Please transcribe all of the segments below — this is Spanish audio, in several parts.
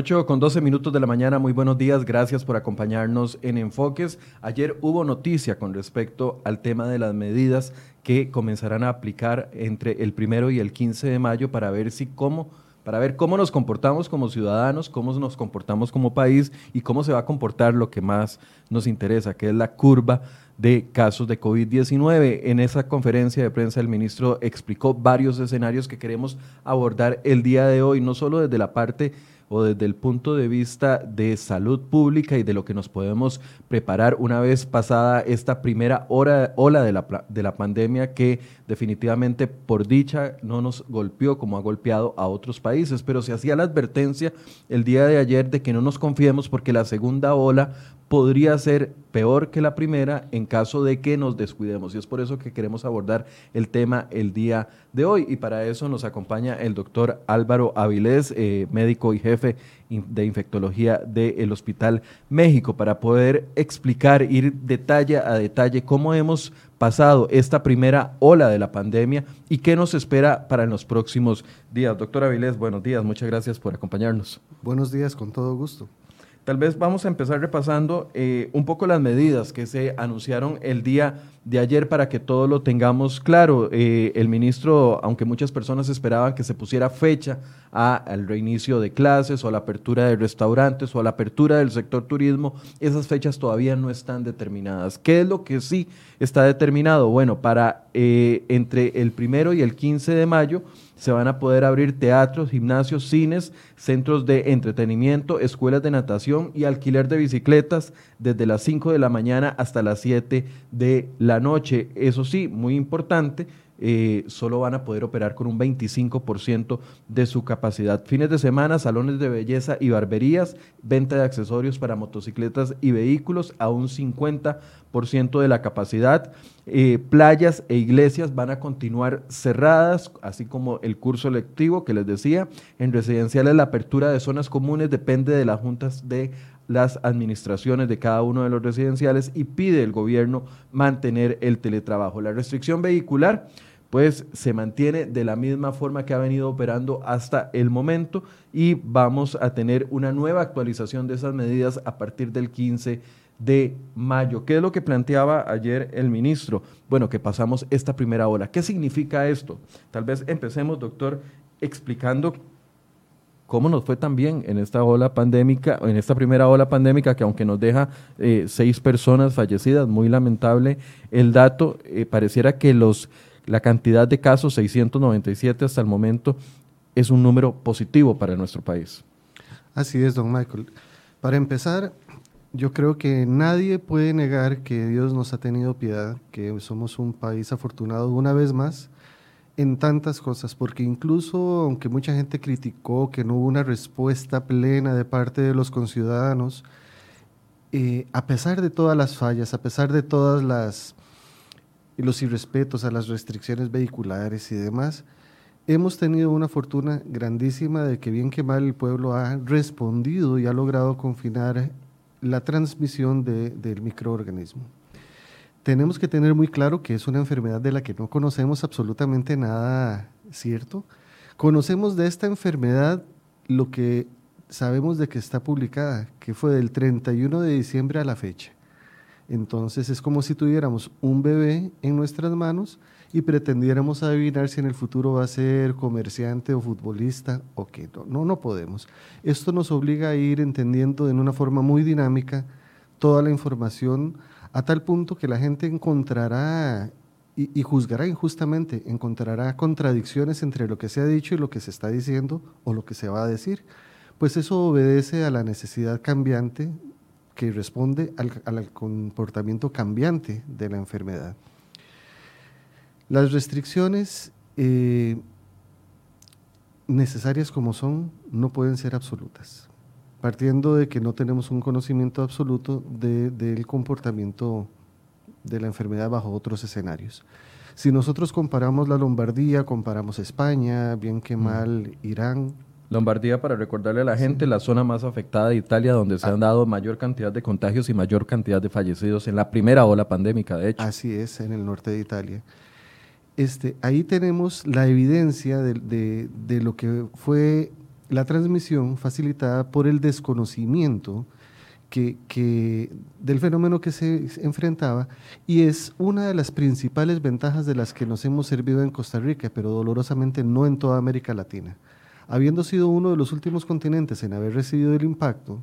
8 con 12 minutos de la mañana, muy buenos días, gracias por acompañarnos en Enfoques. Ayer hubo noticia con respecto al tema de las medidas que comenzarán a aplicar entre el primero y el 15 de mayo para ver si cómo para ver cómo nos comportamos como ciudadanos, cómo nos comportamos como país y cómo se va a comportar lo que más nos interesa, que es la curva de casos de COVID-19. En esa conferencia de prensa el ministro explicó varios escenarios que queremos abordar el día de hoy, no solo desde la parte o desde el punto de vista de salud pública y de lo que nos podemos preparar una vez pasada esta primera hora, ola de la, de la pandemia que definitivamente por dicha no nos golpeó como ha golpeado a otros países, pero se hacía la advertencia el día de ayer de que no nos confiemos porque la segunda ola podría ser peor que la primera en caso de que nos descuidemos. Y es por eso que queremos abordar el tema el día de hoy. Y para eso nos acompaña el doctor Álvaro Avilés, eh, médico y jefe de infectología del Hospital México, para poder explicar, ir detalle a detalle cómo hemos pasado esta primera ola de la pandemia y qué nos espera para en los próximos días. Doctor Avilés, buenos días, muchas gracias por acompañarnos. Buenos días, con todo gusto. Tal vez vamos a empezar repasando eh, un poco las medidas que se anunciaron el día de ayer para que todo lo tengamos claro. Eh, el ministro, aunque muchas personas esperaban que se pusiera fecha al reinicio de clases o a la apertura de restaurantes o a la apertura del sector turismo, esas fechas todavía no están determinadas. ¿Qué es lo que sí está determinado? Bueno, para eh, entre el primero y el 15 de mayo se van a poder abrir teatros, gimnasios, cines, centros de entretenimiento, escuelas de natación y alquiler de bicicletas desde las 5 de la mañana hasta las 7 de la noche. Eso sí, muy importante, eh, solo van a poder operar con un 25% de su capacidad. Fines de semana, salones de belleza y barberías, venta de accesorios para motocicletas y vehículos a un 50% de la capacidad. Eh, playas e iglesias van a continuar cerradas, así como el curso lectivo que les decía. En residenciales la apertura de zonas comunes depende de las juntas de las administraciones de cada uno de los residenciales y pide el gobierno mantener el teletrabajo. La restricción vehicular pues se mantiene de la misma forma que ha venido operando hasta el momento y vamos a tener una nueva actualización de esas medidas a partir del 15 de mayo. ¿Qué es lo que planteaba ayer el ministro? Bueno, que pasamos esta primera ola. ¿Qué significa esto? Tal vez empecemos, doctor, explicando cómo nos fue también en esta ola pandémica, en esta primera ola pandémica, que aunque nos deja eh, seis personas fallecidas, muy lamentable el dato, eh, pareciera que los la cantidad de casos, 697 hasta el momento, es un número positivo para nuestro país. Así es, don Michael. Para empezar, yo creo que nadie puede negar que Dios nos ha tenido piedad, que somos un país afortunado una vez más en tantas cosas, porque incluso aunque mucha gente criticó que no hubo una respuesta plena de parte de los conciudadanos, eh, a pesar de todas las fallas, a pesar de todas las y los irrespetos a las restricciones vehiculares y demás, hemos tenido una fortuna grandísima de que bien que mal el pueblo ha respondido y ha logrado confinar la transmisión del microorganismo. Tenemos que tener muy claro que es una enfermedad de la que no conocemos absolutamente nada cierto. Conocemos de esta enfermedad lo que sabemos de que está publicada, que fue del 31 de diciembre a la fecha. Entonces es como si tuviéramos un bebé en nuestras manos y pretendiéramos adivinar si en el futuro va a ser comerciante o futbolista o qué. No, no, podemos. Esto nos obliga a ir entendiendo en una forma muy dinámica toda la información a tal punto que la gente encontrará y, y, juzgará injustamente, encontrará contradicciones entre lo que se ha dicho y lo que se está diciendo o lo que se va a decir. Pues eso obedece a la necesidad cambiante que responde al, comportamiento cambiante de la enfermedad. Las restricciones eh, necesarias como son no pueden ser absolutas, partiendo de que no tenemos un conocimiento absoluto del comportamiento de la enfermedad bajo otros escenarios. Si nosotros comparamos la Lombardía, comparamos España, bien que mal Irán, Lombardía, para recordarle a la gente, la zona más afectada de Italia, donde se han dado mayor cantidad de contagios y mayor cantidad de fallecidos en la primera ola pandémica, de hecho. Así es, en el norte de Italia. Este, ahí tenemos la evidencia de, lo que fue la transmisión facilitada por el desconocimiento que, del fenómeno que se enfrentaba y es una de las principales ventajas de las que nos hemos servido en Costa Rica, pero dolorosamente no en toda América Latina. Habiendo sido uno de los últimos continentes en haber recibido el impacto,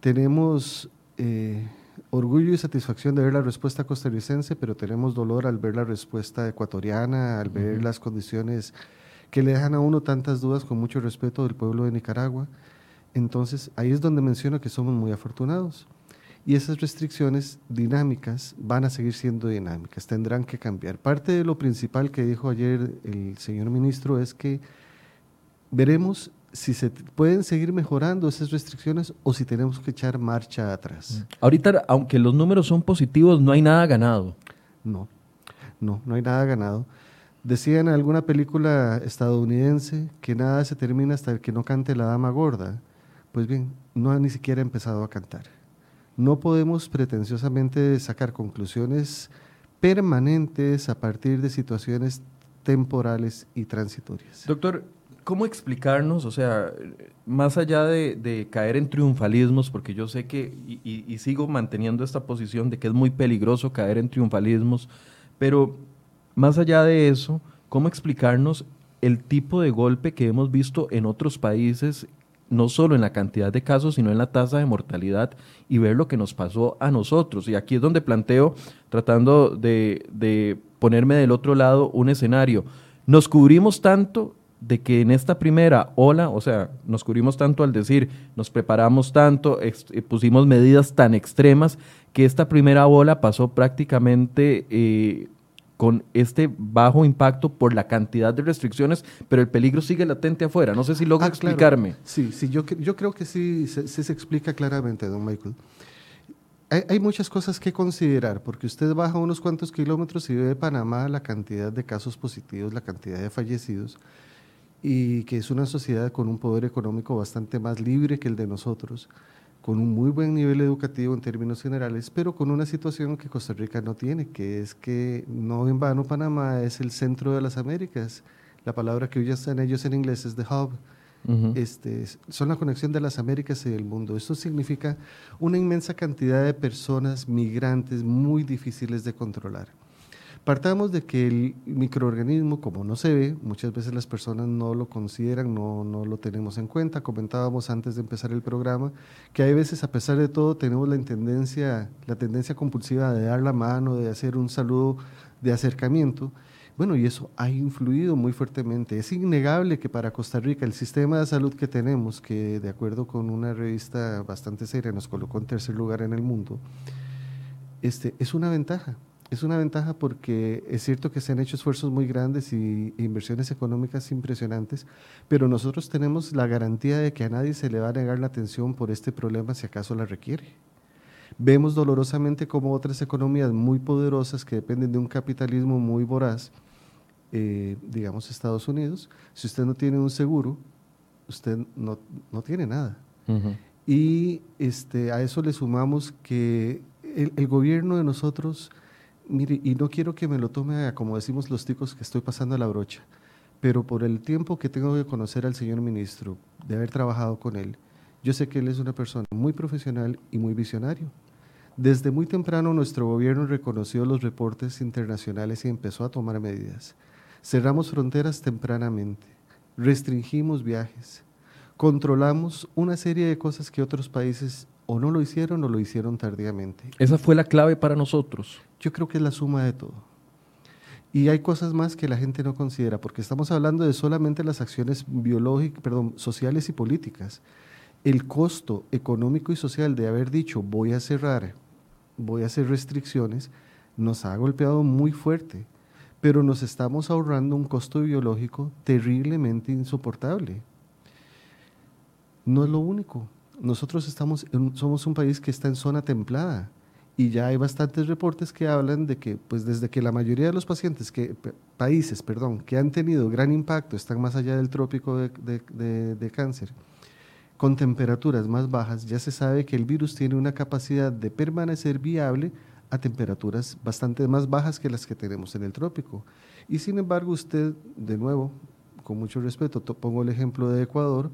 tenemos eh, orgullo y satisfacción de ver la respuesta costarricense, pero tenemos dolor al ver la respuesta ecuatoriana, al ver las condiciones que le dejan a uno tantas dudas con mucho respeto del pueblo de Nicaragua. Entonces, ahí es donde menciono que somos muy afortunados. Y esas restricciones dinámicas van a seguir siendo dinámicas, tendrán que cambiar. Parte de lo principal que dijo ayer el señor ministro es que veremos si se pueden seguir mejorando esas restricciones o si tenemos que echar marcha atrás. Mm. Ahorita, aunque los números son positivos, no hay nada ganado. No, no, no hay nada ganado. Decía en alguna película estadounidense que nada se termina hasta el que no cante la dama gorda. Pues bien, no ha ni siquiera empezado a cantar. No podemos pretenciosamente sacar conclusiones permanentes a partir de situaciones temporales y transitorias. Doctor, ¿cómo explicarnos, o sea, más allá de, caer en triunfalismos, porque yo sé que, y, sigo manteniendo esta posición de que es muy peligroso caer en triunfalismos, pero más allá de eso, ¿cómo explicarnos el tipo de golpe que hemos visto en otros países no solo en la cantidad de casos, sino en la tasa de mortalidad y ver lo que nos pasó a nosotros. Y aquí es donde planteo, tratando de, ponerme del otro lado, un escenario. Nos cubrimos tanto de que en esta primera ola, o sea, nos cubrimos tanto al decir, nos preparamos tanto, eh, pusimos medidas tan extremas, que esta primera ola pasó prácticamente eh, con este bajo impacto por la cantidad de restricciones, pero el peligro sigue latente afuera. No sé si logro ah, explicarme. Sí, sí, yo, yo creo que sí, se explica claramente, don Michael. Hay, hay, muchas cosas que considerar, porque usted baja unos cuantos kilómetros y ve de Panamá la cantidad de casos positivos, la cantidad de fallecidos, y que es una sociedad con un poder económico bastante más libre que el de nosotros con un muy buen nivel educativo en términos generales, pero con una situación que Costa Rica no tiene, que es que no en vano Panamá es el centro de las Américas. La palabra que usan ellos en inglés es the hub. este, son la conexión de las Américas y del mundo. Esto significa una inmensa cantidad de personas migrantes muy difíciles de controlar. Partamos de que el microorganismo, como no se ve, muchas veces las personas no lo consideran, no, no lo tenemos en cuenta. Comentábamos antes de empezar el programa que hay veces, a pesar de todo, tenemos la tendencia, la tendencia compulsiva de dar la mano, de hacer un saludo de acercamiento. Bueno, y eso ha influido muy fuertemente. Es innegable que para Costa Rica el sistema de salud que tenemos, que de acuerdo con una revista bastante seria nos colocó en tercer lugar en el mundo, este, es una ventaja es una ventaja porque es cierto que se han hecho esfuerzos muy grandes y inversiones económicas impresionantes, pero nosotros tenemos la garantía de que a nadie se le va a negar la atención por este problema si acaso la requiere. Vemos dolorosamente como otras economías muy poderosas que dependen de un capitalismo muy voraz, eh, digamos Estados Unidos, si usted no tiene un seguro, usted no, tiene nada. Y este, a eso le sumamos que el, el gobierno de nosotros Mire, y no quiero que me lo tome como decimos los ticos que estoy pasando a la brocha, pero por el tiempo que tengo de conocer al señor ministro, de haber trabajado con él, yo sé que él es una persona muy profesional y muy visionario. Desde muy temprano nuestro gobierno reconoció los reportes internacionales y empezó a tomar medidas. Cerramos fronteras tempranamente, restringimos viajes, controlamos una serie de cosas que otros países o no lo hicieron o lo hicieron tardíamente. Esa fue la clave para nosotros. Yo creo que es la suma de todo. Y hay cosas más que la gente no considera, porque estamos hablando de solamente las acciones biológicas, perdón, sociales y políticas. El costo económico y social de haber dicho voy a cerrar, voy a hacer restricciones, nos ha golpeado muy fuerte, pero nos estamos ahorrando un costo biológico terriblemente insoportable. No es lo único nosotros estamos somos un país que está en zona templada y ya hay bastantes reportes que hablan de que pues desde que la mayoría de los pacientes que países perdón que han tenido gran impacto están más allá del trópico de, cáncer con temperaturas más bajas ya se sabe que el virus tiene una capacidad de permanecer viable a temperaturas bastante más bajas que las que tenemos en el trópico. Y sin embargo usted de nuevo con mucho respeto, pongo el ejemplo de Ecuador,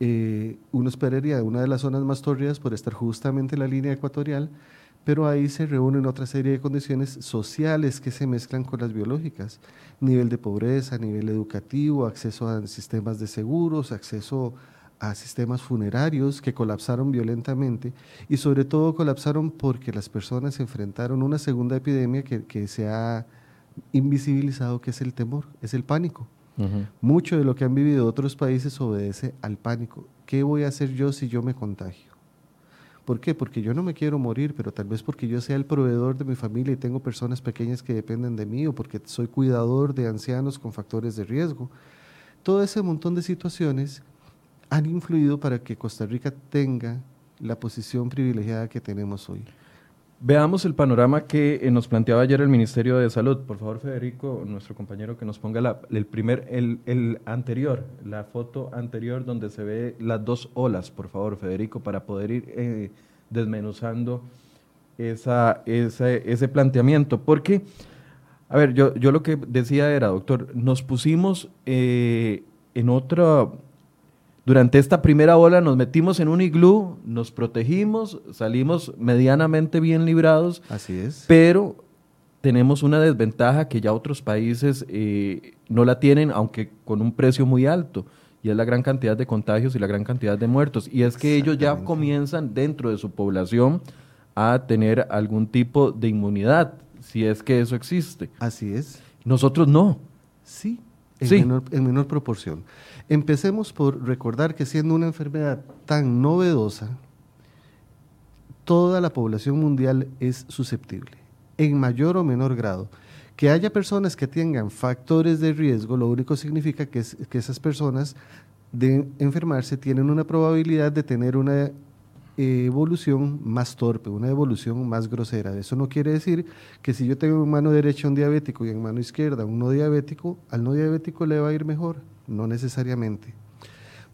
eh, uno esperaría una de las zonas más tórridas por estar justamente en la línea ecuatorial, pero ahí se reúnen otra serie de condiciones sociales que se mezclan con las biológicas. Nivel de pobreza, nivel educativo, acceso a sistemas de seguros, acceso a sistemas funerarios que colapsaron violentamente y sobre todo colapsaron porque las personas enfrentaron una segunda epidemia que, que se ha invisibilizado, que es el temor, es el pánico. Mucho de lo que han vivido otros países obedece al pánico. ¿Qué voy a hacer yo si yo me contagio? ¿Por qué? Porque yo no me quiero morir, pero tal vez porque yo sea el proveedor de mi familia y tengo personas pequeñas que dependen de mí o porque soy cuidador de ancianos con factores de riesgo. Todo ese montón de situaciones han influido para que Costa Rica tenga la posición privilegiada que tenemos hoy. Veamos el panorama que eh, nos planteaba ayer el Ministerio de Salud. Por favor, Federico, nuestro compañero, que nos ponga el primer, el, anterior, la foto anterior donde se ve las dos olas, por favor, Federico, para poder ir eh, desmenuzando esa, ese planteamiento. Porque, a ver, yo, yo lo que decía era, doctor, nos pusimos eh, en otra durante esta primera ola nos metimos en un iglú, nos protegimos, salimos medianamente bien librados. Así es. Pero tenemos una desventaja que ya otros países eh, no la tienen, aunque con un precio muy alto, y es la gran cantidad de contagios y la gran cantidad de muertos. Y es que ellos ya comienzan dentro de su población a tener algún tipo de inmunidad, si es que eso existe. Así es. Nosotros no. Sí, en, en menor proporción. Empecemos por recordar que siendo una enfermedad tan novedosa, toda la población mundial es susceptible, en mayor o menor grado. Que haya personas que tengan factores de riesgo, lo único significa que, que esas personas de enfermarse tienen una probabilidad de tener una evolución más torpe, una evolución más grosera. Eso no quiere decir que si yo tengo en mano derecha un diabético y en mano izquierda un no diabético, al no diabético le va a ir mejor no necesariamente.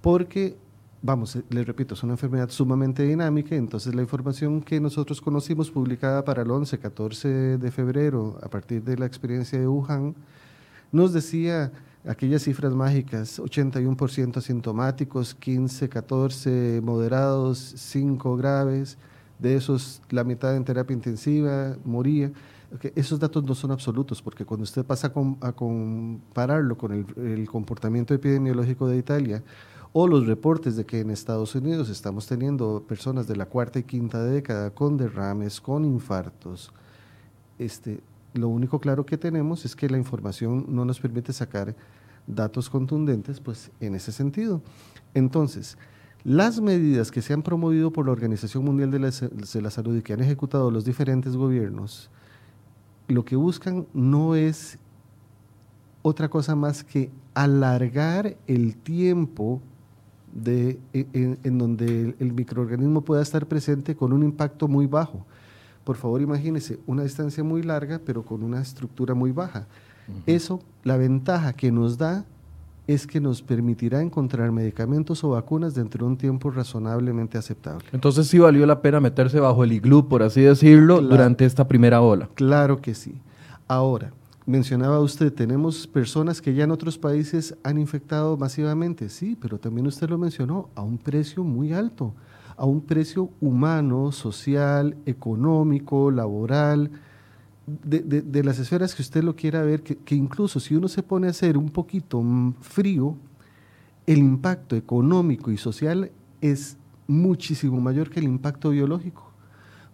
Porque, vamos, eh, les repito, es una enfermedad sumamente dinámica, entonces la información que nosotros conocimos publicada para el 11, 14 de febrero, a partir de la experiencia de Wuhan, nos decía aquellas cifras mágicas, 81% asintomáticos, 15, 14 moderados, 5 graves, de esos la mitad en terapia intensiva moría. Esos datos no son absolutos, porque cuando usted pasa a, compararlo con el, comportamiento epidemiológico de Italia o los reportes de que en Estados Unidos estamos teniendo personas de la cuarta y quinta década con derrames, con infartos, este, lo único claro que tenemos es que la información no nos permite sacar datos contundentes pues, en ese sentido. Entonces, las medidas que se han promovido por la Organización Mundial de la Salud y que han ejecutado los diferentes gobiernos, lo que buscan no es otra cosa más que alargar el tiempo e, en, donde el, microorganismo pueda estar presente con un impacto muy bajo. Por favor, imagínese una distancia muy larga, pero con una estructura muy baja. Eso, la ventaja que nos da es que nos permitirá encontrar medicamentos o vacunas dentro de un tiempo razonablemente aceptable. Entonces sí valió la pena meterse bajo el iglú, por así decirlo, durante esta primera ola. Claro que sí. Ahora, mencionaba usted, tenemos personas que ya en otros países han infectado masivamente, sí, pero también usted lo mencionó, a un precio muy alto, a un precio humano, social, económico, laboral, de, las esferas que usted lo quiera ver, que, incluso si uno se pone a hacer un poquito frío, el impacto económico y social es muchísimo mayor que el impacto biológico.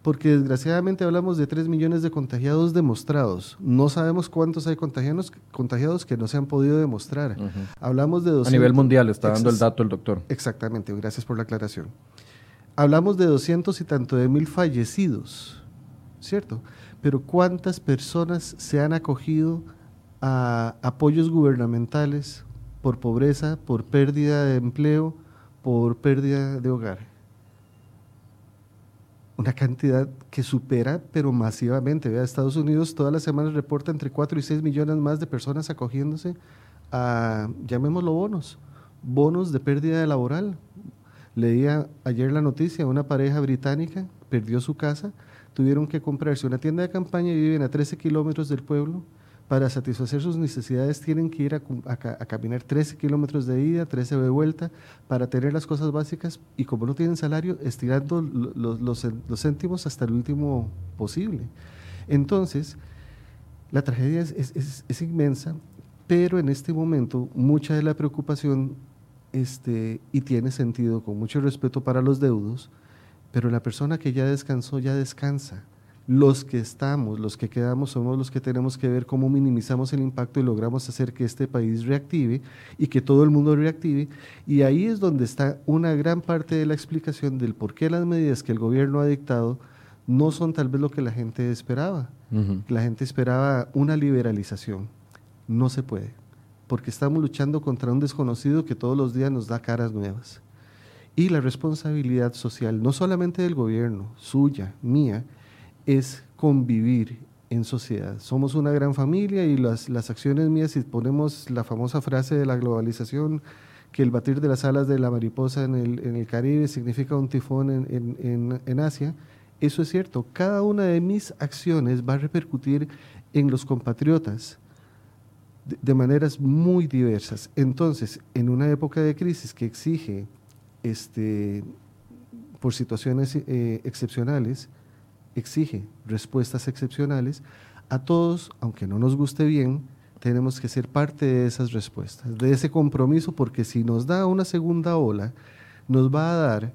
Porque desgraciadamente hablamos de 3 millones de contagiados demostrados. No sabemos cuántos hay contagiados, contagiados que no se han podido demostrar. Hablamos de A nivel mundial está dando el dato el doctor. Exactamente, gracias por la aclaración. Hablamos de 200 y tanto de mil fallecidos, ¿cierto? pero ¿cuántas personas se han acogido a apoyos gubernamentales por pobreza, por pérdida de empleo, por pérdida de hogar? Una cantidad que supera, pero masivamente. Estados Unidos todas las semanas reporta entre 4 y 6 millones más de personas acogiéndose a, llamémoslo bonos, bonos de pérdida laboral. Leía ayer la noticia, una pareja británica perdió su casa tuvieron que comprarse una tienda de campaña y viven a 13 kilómetros del pueblo para satisfacer sus necesidades tienen que ir a, caminar 13 kilómetros de ida, 13 de vuelta, para tener las cosas básicas y como no tienen salario, estirando los, céntimos hasta el último posible. Entonces, la tragedia es, inmensa, pero en este momento mucha de la preocupación, este, y tiene sentido con mucho respeto para los deudos, pero la persona que ya descansó ya descansa los que estamos, los que quedamos, somos los que tenemos que ver cómo minimizamos el impacto y logramos hacer que este país reactive y que todo el mundo reactive. Y ahí es donde está una gran parte de la explicación del por qué las medidas que el gobierno ha dictado no son tal vez lo que la gente esperaba. La gente esperaba una liberalización. No se puede, porque estamos luchando contra un desconocido que todos los días nos da caras nuevas. Y la responsabilidad social, no solamente del gobierno, suya, mía, es convivir en sociedad. Somos una gran familia y las, las acciones mías, si ponemos la famosa frase de la globalización, que el batir de las alas de la mariposa en el, en el Caribe significa un tifón en, en, en, Asia, eso es cierto. Cada una de mis acciones va a repercutir en los compatriotas de, maneras muy diversas. Entonces, en una época de crisis que exige, este, por situaciones eh, excepcionales, exige respuestas excepcionales, a todos, aunque no nos guste bien, tenemos que ser parte de esas respuestas, de ese compromiso, porque si nos da una segunda ola, nos va a dar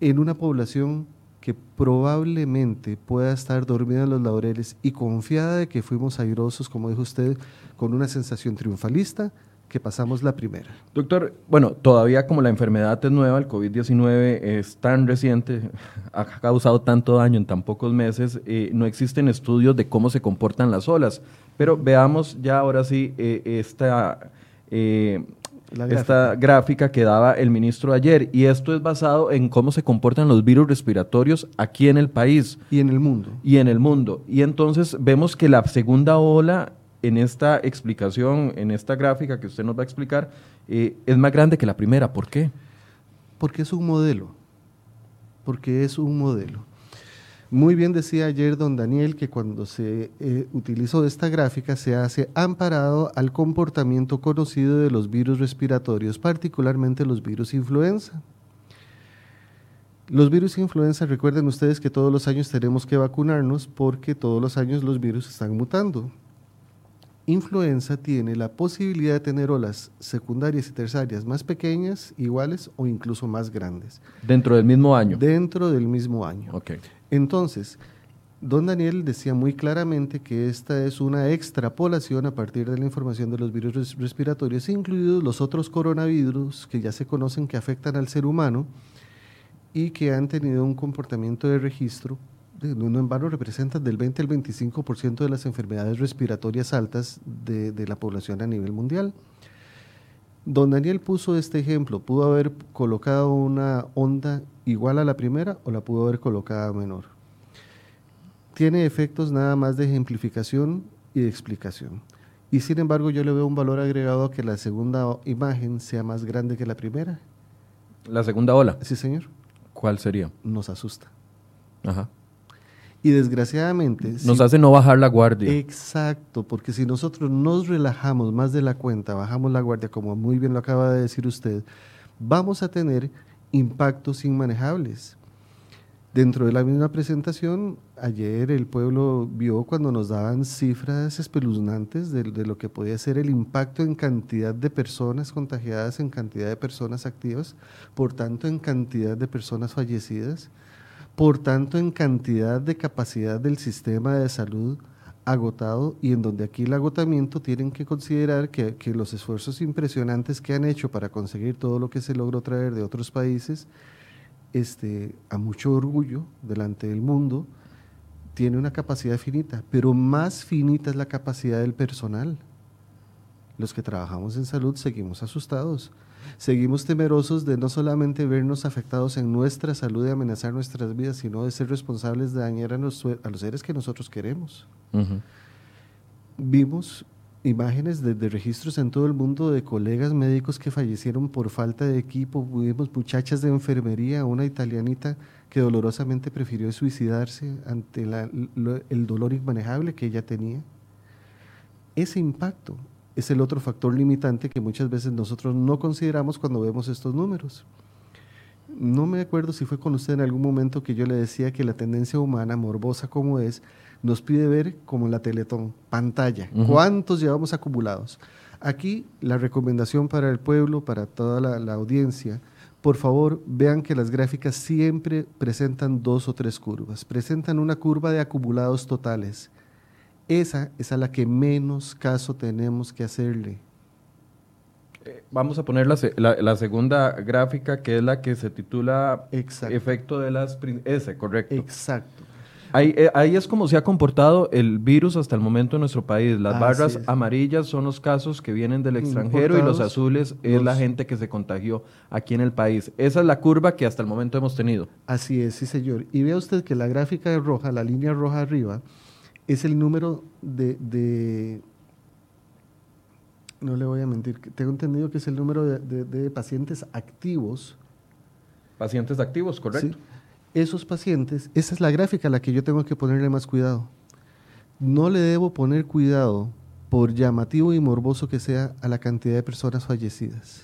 en una población que probablemente pueda estar dormida en los laureles y confiada de que fuimos airosos, como dijo usted, con una sensación triunfalista, que pasamos la primera. Doctor, bueno, todavía como la enfermedad es nueva, el COVID-19 es tan reciente, ha causado tanto daño en tan pocos meses, eh, no existen estudios de cómo se comportan las olas. Pero veamos ya ahora sí eh, esta, eh, gráfica. esta gráfica que daba el ministro ayer. Y esto es basado en cómo se comportan los virus respiratorios aquí en el país. Y en el mundo. Y en el mundo. Y entonces vemos que la segunda ola en esta explicación, en esta gráfica que usted nos va a explicar, eh, es más grande que la primera. ¿Por qué? Porque es un modelo. Porque es un modelo. Muy bien decía ayer don Daniel que cuando se eh, utilizó esta gráfica se hace amparado al comportamiento conocido de los virus respiratorios, particularmente los virus influenza. Los virus influenza, recuerden ustedes que todos los años tenemos que vacunarnos porque todos los años los virus están mutando influenza tiene la posibilidad de tener olas secundarias y terciarias más pequeñas, iguales o incluso más grandes. Dentro del mismo año. Dentro del mismo año. Okay. Entonces, don Daniel decía muy claramente que esta es una extrapolación a partir de la información de los virus respiratorios, incluidos los otros coronavirus que ya se conocen que afectan al ser humano y que han tenido un comportamiento de registro no en vano representan del 20 al 25% de las enfermedades respiratorias altas de, de, la población a nivel mundial. Don Daniel puso este ejemplo, pudo haber colocado una onda igual a la primera o la pudo haber colocado menor. Tiene efectos nada más de ejemplificación y de explicación. Y sin embargo yo le veo un valor agregado a que la segunda imagen sea más grande que la primera. ¿La segunda ola? Sí, señor. ¿Cuál sería? Nos asusta. Ajá. Y desgraciadamente... Nos hace no bajar la guardia. Exacto, porque si nosotros nos relajamos más de la cuenta, bajamos la guardia, como muy bien lo acaba de decir usted, vamos a tener impactos inmanejables. Dentro de la misma presentación, ayer el pueblo vio cuando nos daban cifras espeluznantes de, de, lo que podía ser el impacto en cantidad de personas contagiadas, en cantidad de personas activas, por tanto en cantidad de personas fallecidas por tanto en cantidad de capacidad del sistema de salud agotado y en donde aquí el agotamiento tienen que considerar que, los esfuerzos impresionantes que han hecho para conseguir todo lo que se logró traer de otros países, este, a mucho orgullo delante del mundo, tiene una capacidad finita, pero más finita es la capacidad del personal. Los que trabajamos en salud seguimos asustados seguimos temerosos de no solamente vernos afectados en nuestra salud y amenazar nuestras vidas, sino de ser responsables de dañar a, los, a los seres que nosotros queremos. Vimos imágenes de, registros en todo el mundo de colegas médicos que fallecieron por falta de equipo, vimos muchachas de enfermería, una italianita que dolorosamente prefirió suicidarse ante el dolor inmanejable que ella tenía. Ese impacto es el otro factor limitante que muchas veces nosotros no consideramos cuando vemos estos números. No me acuerdo si fue con usted en algún momento que yo le decía que la tendencia humana, morbosa como es, nos pide ver como la Teletón, pantalla, cuántos llevamos acumulados. Aquí la recomendación para el pueblo, para toda la, audiencia, por favor vean que las gráficas siempre presentan dos o tres curvas. Presentan una curva de acumulados totales. Esa es a la que menos caso tenemos que hacerle. Eh, vamos a poner la, segunda gráfica, que es la que se titula Efecto de las... Ese, correcto. Exacto. Eh, ahí, es como se ha comportado el virus hasta el momento en nuestro país. Las barras amarillas son los casos que vienen del extranjero y los azules es la gente que se contagió aquí en el país. Esa es la curva que hasta el momento hemos tenido. Así es, sí señor. Y vea usted que la gráfica roja, la línea roja arriba, es el número de, no le voy a mentir, tengo entendido que es el número de, pacientes activos. Pacientes activos, correcto esos pacientes, esa es la gráfica a la que yo tengo que ponerle más cuidado. No le debo poner cuidado, por llamativo y morboso que sea, a la cantidad de personas fallecidas.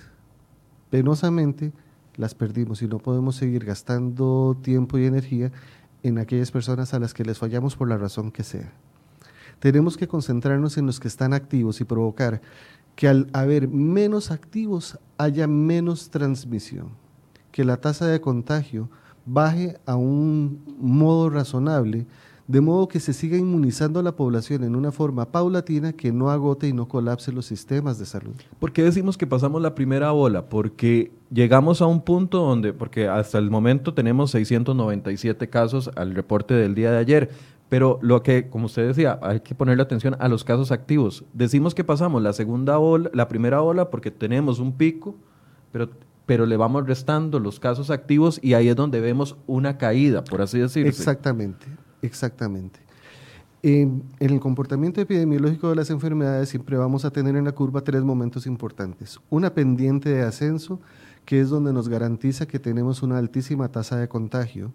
Penosamente las perdimos y no podemos seguir gastando tiempo y energía en aquellas personas a las que les fallamos por la razón que sea. Tenemos que concentrarnos en los que están activos y provocar que al haber menos activos haya menos transmisión, que la tasa de contagio baje a un modo razonable, de modo que se siga inmunizando a la población en una forma paulatina que no agote y no colapse los sistemas de salud. ¿Por qué decimos que pasamos la primera ola? Porque llegamos a un punto donde, porque hasta el momento tenemos 697 casos al reporte del día de ayer, pero lo que, como usted decía, hay que ponerle atención a los casos activos. Decimos que pasamos la segunda ola, la primera ola porque tenemos un pico, pero pero le vamos restando los casos activos y ahí es donde vemos una caída, por así decirlo. Exactamente, exactamente. En, el comportamiento epidemiológico de las enfermedades siempre vamos a tener en la curva tres momentos importantes. Una pendiente de ascenso, que es donde nos garantiza que tenemos una altísima tasa de contagio.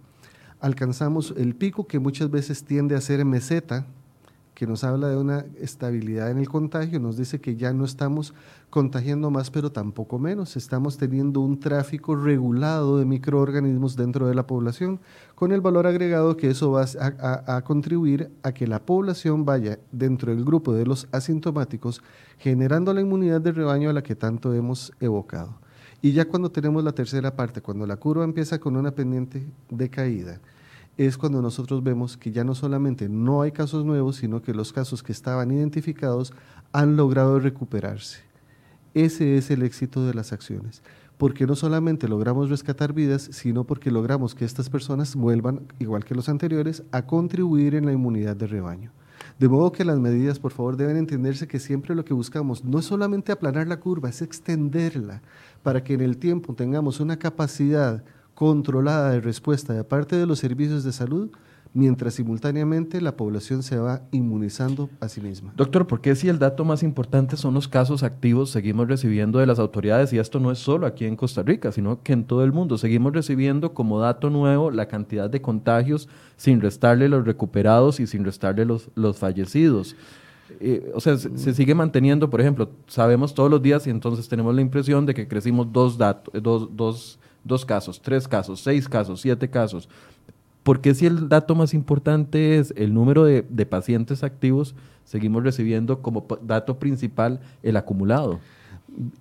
Alcanzamos el pico que muchas veces tiende a ser meseta, que nos habla de una estabilidad en el contagio, nos dice que ya no estamos contagiando más, pero tampoco menos. Estamos teniendo un tráfico regulado de microorganismos dentro de la población, con el valor agregado que eso va a, contribuir a que la población vaya dentro del grupo de los asintomáticos, generando la inmunidad de rebaño a la que tanto hemos evocado. Y ya cuando tenemos la tercera parte, cuando la curva empieza con una pendiente de caída, es cuando nosotros vemos que ya no solamente no hay casos nuevos, sino que los casos que estaban identificados han logrado recuperarse. Ese es el éxito de las acciones, porque no solamente logramos rescatar vidas, sino porque logramos que estas personas vuelvan, igual que los anteriores, a contribuir en la inmunidad de rebaño. De modo que las medidas, por favor, deben entenderse que siempre lo que buscamos no es solamente aplanar la curva, es extenderla para que en el tiempo tengamos una capacidad controlada de respuesta de parte de los servicios de salud, mientras simultáneamente la población se va inmunizando a sí misma. Doctor, ¿por qué si el dato más importante son los casos activos seguimos recibiendo de las autoridades, y esto no es solo aquí en Costa Rica, sino que en todo el mundo, seguimos recibiendo como dato nuevo la cantidad de contagios sin restarle los recuperados y sin restarle los, los fallecidos? Eh, o sea, se, sigue manteniendo, por ejemplo, sabemos todos los días y entonces tenemos la impresión de que crecimos dos, datos, dos, dos dos casos, tres casos, seis casos, siete casos. Porque si el dato más importante es el número de, pacientes activos, seguimos recibiendo como dato principal el acumulado?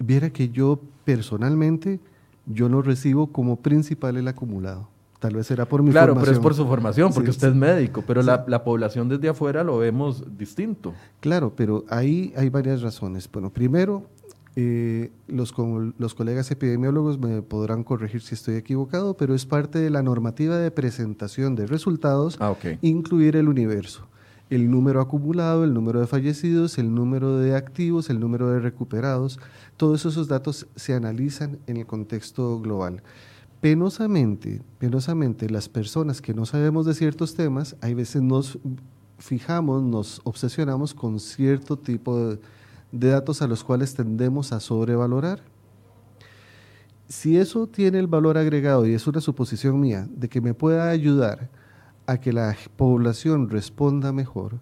Viera que yo personalmente, yo no recibo como principal el acumulado. Tal vez será por mi claro, formación. Claro, pero es por su formación, porque usted es médico, pero la, la, población desde afuera lo vemos distinto. Claro, pero ahí hay varias razones. Bueno, primero, eh, los, los colegas epidemiólogos me podrán corregir si estoy equivocado, pero es parte de la normativa de presentación de resultados ah, incluir el universo, el número acumulado, el número de fallecidos, el número de activos, el número de recuperados. Todos esos datos se analizan en el contexto global. Penosamente, penosamente, las personas que no sabemos de ciertos temas, hay veces nos fijamos, nos obsesionamos con cierto tipo de de datos a los cuales tendemos a sobrevalorar. Si eso tiene el valor agregado, y es una suposición mía, de que me pueda ayudar a que la población responda mejor,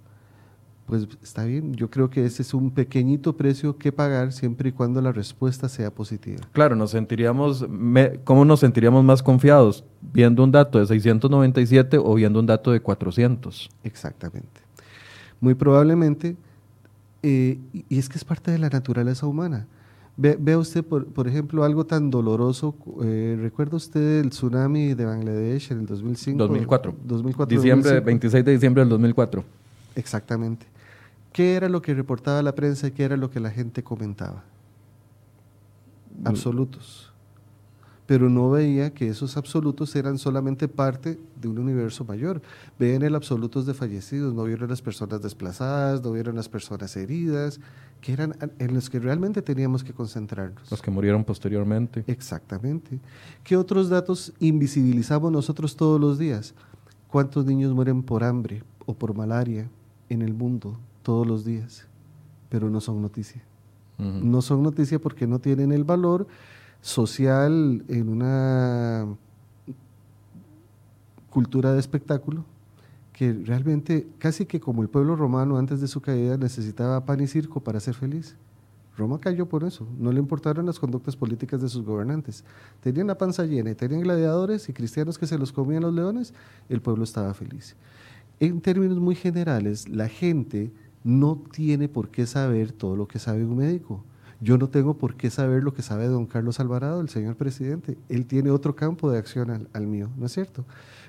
pues está bien. Yo creo que ese es un pequeñito precio que pagar siempre y cuando la respuesta sea positiva. Claro, nos sentiríamos, ¿cómo nos sentiríamos más confiados? ¿Viendo un dato de 697 o viendo un dato de 400? Exactamente. Muy probablemente, eh, y es que es parte de la naturaleza humana. Ve, vea usted, por, por, ejemplo, algo tan doloroso. Eh, ¿Recuerda usted el tsunami de Bangladesh en el 2005? 2004. 2004 diciembre, 26 de diciembre del 2004. Exactamente. ¿Qué era lo que reportaba la prensa y qué era lo que la gente comentaba? Mm. Absolutos. Pero no veía que esos absolutos eran solamente parte de un universo mayor. Veían el absolutos de fallecidos, no vieron las personas desplazadas, no vieron las personas heridas, que eran en los que realmente teníamos que concentrarnos. Los que murieron posteriormente. Exactamente. ¿Qué otros datos invisibilizamos nosotros todos los días? ¿Cuántos niños mueren por hambre o por malaria en el mundo todos los días? Pero no son noticia. No son noticia porque no tienen el valor social en una cultura de espectáculo que realmente casi que como el pueblo romano antes de su caída necesitaba pan y circo para ser feliz. Roma cayó por eso, no le importaron las conductas políticas de sus gobernantes. Tenían la panza llena y tenían gladiadores y cristianos que se los comían los leones, el pueblo estaba feliz. En términos muy generales, la gente no tiene por qué saber todo lo que sabe un médico. Yo no tengo por qué saber lo que sabe don Carlos Alvarado, el señor presidente. Él tiene otro campo de acción al, mío, ¿no es cierto?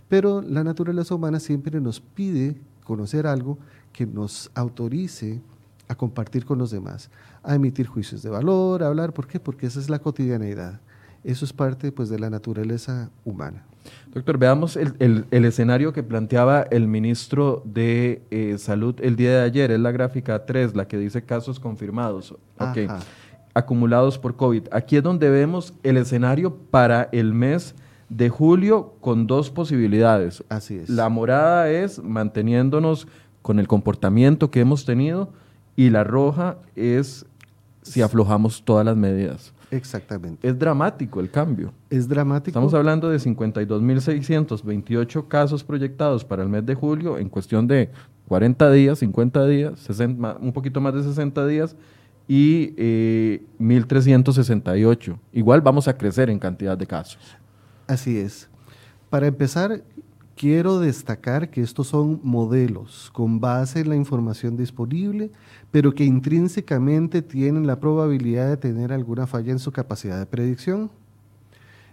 Pero la naturaleza humana siempre nos pide conocer algo que nos autorice a compartir con los demás, a emitir juicios de valor, a hablar. ¿Por qué? Porque esa es la cotidianeidad. Eso es parte pues, de la naturaleza humana. Doctor, veamos el, escenario que planteaba el ministro de eh, Salud el día de ayer. Es la gráfica 3, la que dice casos confirmados. Acumulados por COVID. Aquí es donde vemos el escenario para el mes de julio con dos posibilidades. Así es. La morada es manteniéndonos con el comportamiento que hemos tenido y la roja es si aflojamos todas las medidas. Exactamente. Es dramático el cambio. Es dramático. Estamos hablando de 52.628 casos proyectados para el mes de julio en cuestión de 40 días, 50 días, un poquito más de 60 días y 1.368. Eh, Igual vamos a crecer en cantidad de casos. Así es. Para empezar, quiero destacar que estos son modelos con base en la información disponible, pero que intrínsecamente tienen la probabilidad de tener alguna falla en su capacidad de predicción.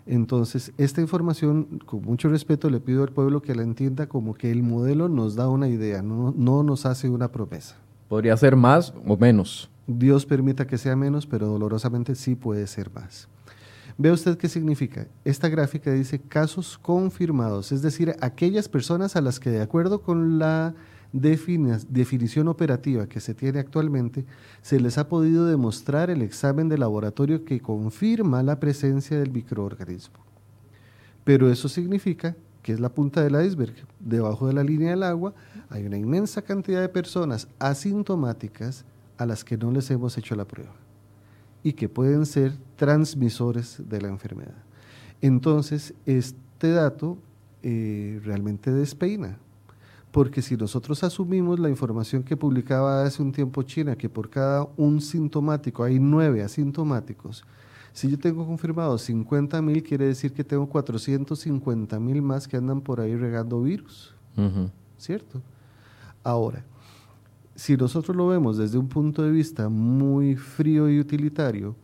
Entonces, esta información, con mucho respeto, le pido al pueblo que la entienda como que el modelo nos da una idea, no, no nos hace una promesa. ¿Podría ser más o menos? Dios permita que sea menos, pero dolorosamente sí puede ser más. Vea usted qué significa. Esta gráfica dice casos confirmados, es decir, aquellas personas a las que de acuerdo con la definición operativa que se tiene actualmente, se les ha podido demostrar el examen de laboratorio que confirma la presencia del microorganismo. Pero eso significa que es la punta del iceberg. Debajo de la línea del agua hay una inmensa cantidad de personas asintomáticas a las que no les hemos hecho la prueba y que pueden ser transmisores de la enfermedad. Entonces, este dato eh, realmente despeina, porque si nosotros asumimos la información que publicaba hace un tiempo China, que por cada un sintomático hay nueve asintomáticos, si yo tengo confirmado 50 mil, quiere decir que tengo 450 mil más que andan por ahí regando virus, ¿cierto? Ahora, si nosotros lo vemos desde un punto de vista muy frío y utilitario,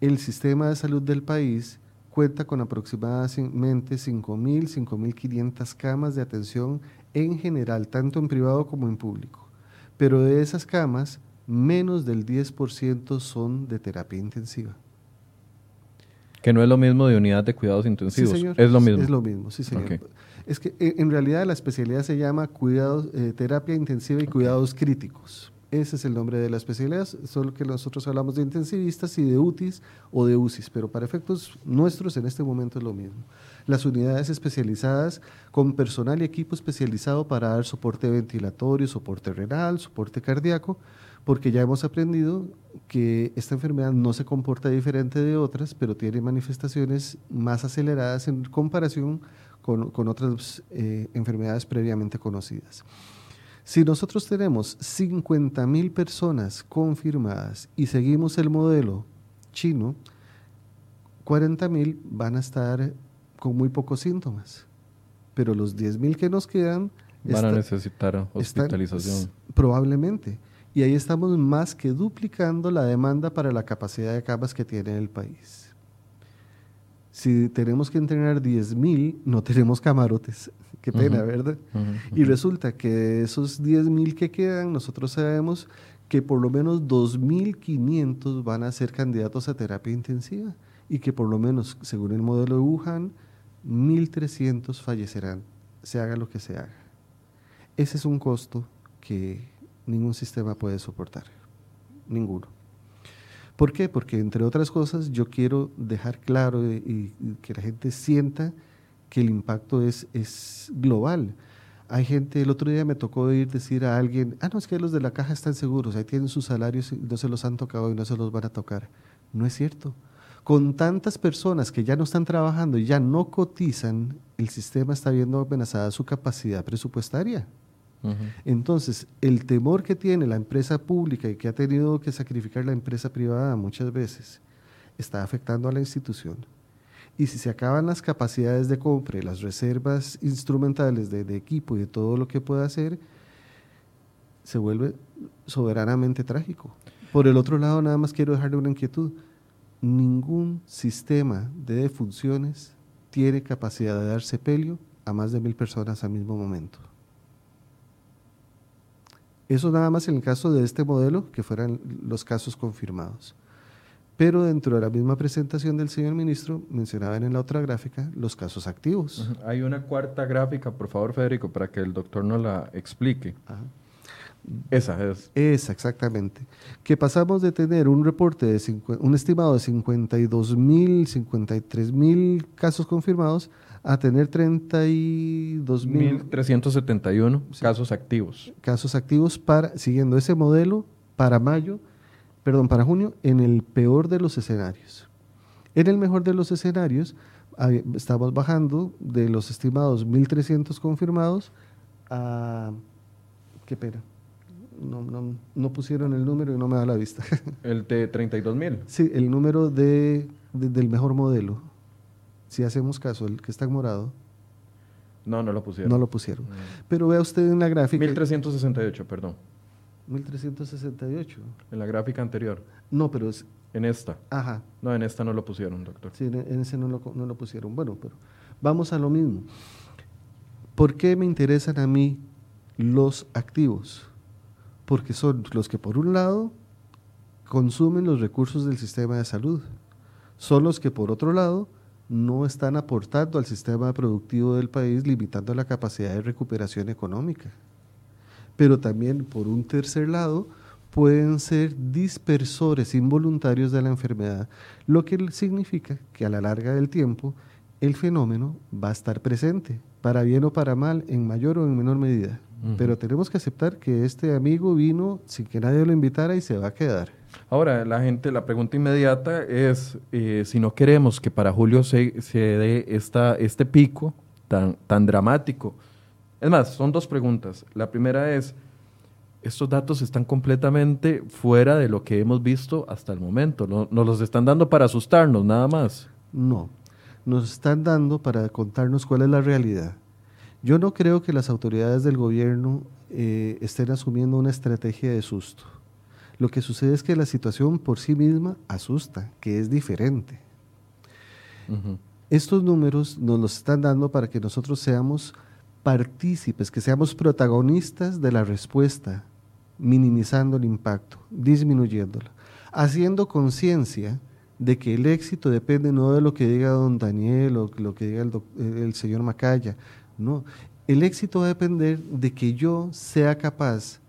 el sistema de salud del país cuenta con aproximadamente 5.000, 5.500 camas de atención en general, tanto en privado como en público. Pero de esas camas, menos del 10% son de terapia intensiva. Que no es lo mismo de unidad de cuidados intensivos. Sí, señor. Es lo mismo. Es lo mismo, sí, señor. Es que eh, en realidad la especialidad se llama cuidados, eh, terapia intensiva y cuidados críticos. Ese es el nombre de la especialidad, solo que nosotros hablamos de intensivistas y de UTIs o de UCIs, pero para efectos nuestros en este momento es lo mismo. Las unidades especializadas con personal y equipo especializado para dar soporte ventilatorio, soporte renal, soporte cardíaco, porque ya hemos aprendido que esta enfermedad no se comporta diferente de otras, pero tiene manifestaciones más aceleradas en comparación con, otras eh, enfermedades previamente conocidas. Si nosotros tenemos 50 mil personas confirmadas y seguimos el modelo chino, 40 mil van a estar con muy pocos síntomas. Pero los 10 mil que nos quedan... Van a necesitar hospitalización. probablemente. Y ahí estamos más que duplicando la demanda para la capacidad de camas que tiene el país. Si tenemos que entrenar 10 mil, no tenemos camarotes. Qué pena, ¿verdad? Y resulta que de esos 10 mil que quedan, nosotros sabemos que por lo menos 2.500 van a ser candidatos a terapia intensiva y que por lo menos, según el modelo de Wuhan, 1.300 fallecerán, se haga lo que se haga. Ese es un costo que ningún sistema puede soportar, ninguno. ¿Por qué? Porque entre otras cosas yo quiero dejar claro y, que la gente sienta que el impacto es, es global. Hay gente, el otro día me tocó oír decir a alguien, ah, no, es que los de la caja están seguros, ahí tienen sus salarios y no se los han tocado y no se los van a tocar. No es cierto. Con tantas personas que ya no están trabajando y ya no cotizan, el sistema está viendo amenazada su capacidad presupuestaria. Entonces, el temor que tiene la empresa pública y que ha tenido que sacrificar la empresa privada muchas veces está afectando a la institución. Y si se acaban las capacidades de compra las reservas instrumentales de, equipo y de todo lo que pueda hacer, se vuelve soberanamente trágico. Por el otro lado, nada más quiero dejarle una inquietud. Ningún sistema de defunciones tiene capacidad de dar sepelio a más de mil personas al mismo momento. Eso nada más en el caso de este modelo, que fueran los casos confirmados. Pero dentro de la misma presentación del señor ministro, mencionaban en la otra gráfica los casos activos. Hay una cuarta gráfica, por favor, Federico, para que el doctor nos la explique. Esa es. Esa, exactamente. Que pasamos de tener un reporte de un estimado de 52 mil, 53 mil casos confirmados a tener 32 mil. 371 casos activos. Casos activos para, siguiendo ese modelo, para mayo perdón, para junio, en el peor de los escenarios. En el mejor de los escenarios, estamos bajando de los estimados 1.300 confirmados a... ¿Qué pena? No, pusieron el número y no me da la vista. ¿El de 32.000? Sí, el número de, del mejor modelo. Si hacemos caso, el que está en morado. No, no lo pusieron. No lo pusieron. Mm. Pero vea usted en la gráfica. 1368, perdón. 1368. En la gráfica anterior. No, pero es... En esta. Ajá. No, en esta no lo pusieron, doctor. Sí, en, ese no lo, no lo pusieron. Bueno, pero vamos a lo mismo. ¿Por qué me interesan a mí los activos? Porque son los que por un lado consumen los recursos del sistema de salud. Son los que por otro lado no están aportando al sistema productivo del país, limitando la capacidad de recuperación económica pero también por un tercer lado pueden ser dispersores involuntarios de la enfermedad, lo que significa que a la larga del tiempo el fenómeno va a estar presente, para bien o para mal, en mayor o en menor medida. Pero tenemos que aceptar que este amigo vino sin que nadie lo invitara y se va a quedar. Ahora, la gente, la pregunta inmediata es, eh, si no queremos que para julio se, se dé esta, este pico tan, tan dramático, es más, son dos preguntas. La primera es, estos datos están completamente fuera de lo que hemos visto hasta el momento. ¿No, ¿Nos los están dando para asustarnos, nada más? No, nos están dando para contarnos cuál es la realidad. Yo no creo que las autoridades del gobierno eh, estén asumiendo una estrategia de susto. Lo que sucede es que la situación por sí misma asusta, que es diferente. Estos números nos los están dando para que nosotros seamos partícipes, que seamos protagonistas de la respuesta, minimizando el impacto, disminuyéndolo, haciendo conciencia de que el éxito depende no de lo que diga don Daniel o lo que diga el, el señor Macaya, no, el éxito va a depender de que yo sea capaz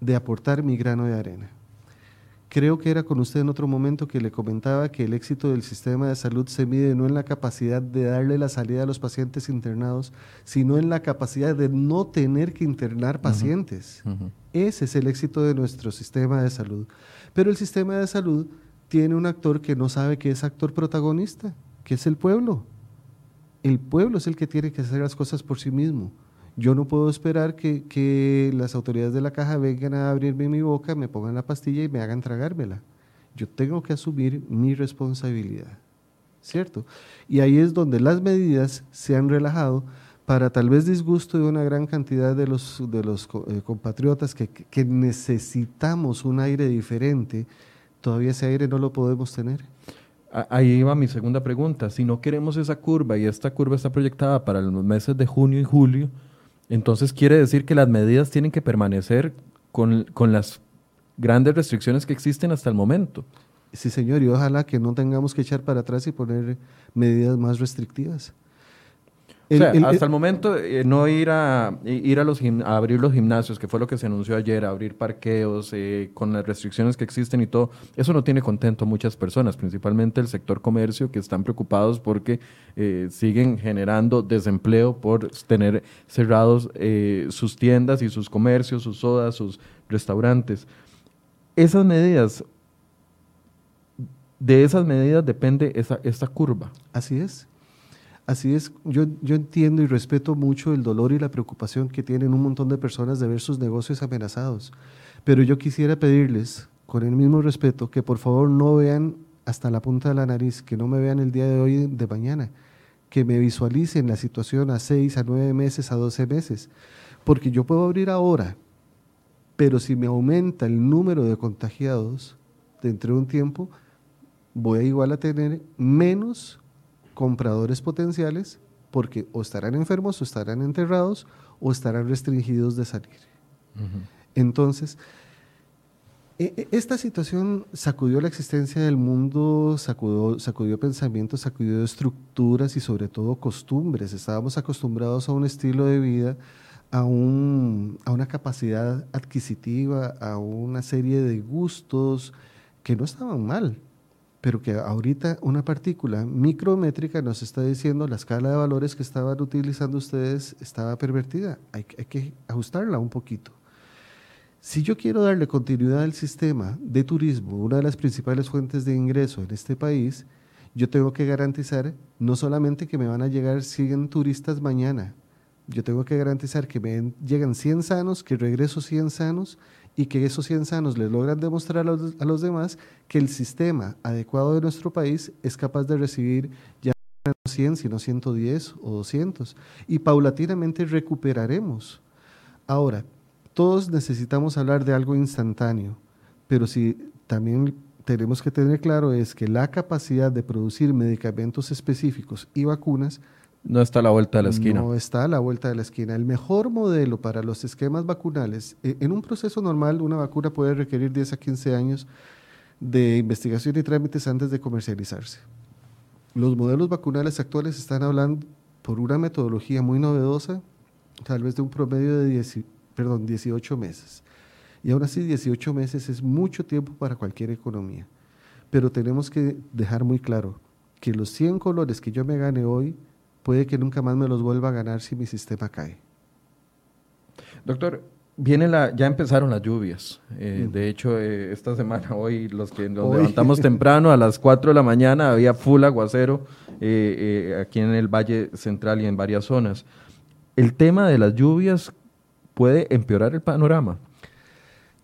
de aportar mi grano de arena. Creo que era con usted en otro momento que le comentaba que el éxito del sistema de salud se mide no en la capacidad de darle la salida a los pacientes internados, sino en la capacidad de no tener que internar pacientes. Ese es el éxito de nuestro sistema de salud. Pero el sistema de salud tiene un actor que no sabe que es actor protagonista, que es el pueblo. El pueblo es el que tiene que hacer las cosas por sí mismo. Yo no puedo esperar que, que, las autoridades de la caja vengan a abrirme mi boca, me pongan la pastilla y me hagan tragármela. Yo tengo que asumir mi responsabilidad, ¿cierto? Y ahí es donde las medidas se han relajado para tal vez disgusto de una gran cantidad de los, de los eh, compatriotas que, que necesitamos un aire diferente, todavía ese aire no lo podemos tener. Ahí va mi segunda pregunta. Si no queremos esa curva y esta curva está proyectada para los meses de junio y julio, entonces quiere decir que las medidas tienen que permanecer con, con las grandes restricciones que existen hasta el momento. Sí, señor, y ojalá que no tengamos que echar para atrás y poner medidas más restrictivas hasta el momento eh, no ir a ir a los a abrir los gimnasios, que fue lo que se anunció ayer, abrir parqueos eh, con las restricciones que existen y todo, eso no tiene contento a muchas personas, principalmente el sector comercio, que están preocupados porque eh, siguen generando desempleo por tener cerrados sus tiendas y sus comercios, sus sodas, sus restaurantes. Esas medidas, de esas medidas depende esa, esta curva. Así es. Así es, yo, yo entiendo y respeto mucho el dolor y la preocupación que tienen un montón de personas de ver sus negocios amenazados, pero yo quisiera pedirles, con el mismo respeto, que por favor no vean hasta la punta de la nariz, que no me vean el día de hoy de mañana, que me visualicen la situación a seis, a nueve meses, a doce meses, porque yo puedo abrir ahora, pero si me aumenta el número de contagiados dentro de un tiempo, voy a igual a tener menos compradores potenciales porque o estarán enfermos o estarán enterrados o estarán restringidos de salir. Entonces, e, e, esta situación sacudió la existencia del mundo, sacudió, sacudió pensamientos, sacudió estructuras y sobre todo costumbres. Estábamos acostumbrados a un estilo de vida, a, un, a una capacidad adquisitiva, a una serie de gustos que no estaban mal pero que ahorita una partícula micrométrica nos está diciendo la escala de valores que estaban utilizando ustedes estaba pervertida. Hay, que ajustarla un poquito. Si yo quiero darle continuidad al sistema de turismo, una de las principales fuentes de ingreso en este país, yo tengo que garantizar no solamente que me van a llegar 100 turistas mañana, yo tengo que garantizar que me llegan 100 sanos, que regreso 100 sanos y que esos 100 sanos les logran demostrar a los, a los, demás que el sistema adecuado de nuestro país es capaz de recibir ya no 100, sino 110 o 200. Y paulatinamente recuperaremos. Ahora, todos necesitamos hablar de algo instantáneo, pero si también tenemos que tener claro es que la capacidad de producir medicamentos específicos y vacunas no está a la vuelta de la esquina. No está a la vuelta de la esquina. El mejor modelo para los esquemas vacunales, eh, en un proceso normal, una vacuna puede requerir 10 a 15 años de investigación y trámites antes de comercializarse. Los modelos vacunales actuales están hablando por una metodología muy novedosa, tal vez de un promedio de 10, perdón, 18 meses. Y aún así 18 meses es mucho tiempo para cualquier economía. Pero tenemos que dejar muy claro que los 100 colores que yo me gane hoy puede que nunca más me los vuelva a ganar si mi sistema cae. Doctor, viene la, ya empezaron las lluvias. Eh, mm. De hecho, eh, esta semana, hoy, los que nos levantamos temprano, a las 4 de la mañana, había full aguacero eh, aquí en el Valle Central y en varias zonas. ¿El tema de las lluvias puede empeorar el panorama?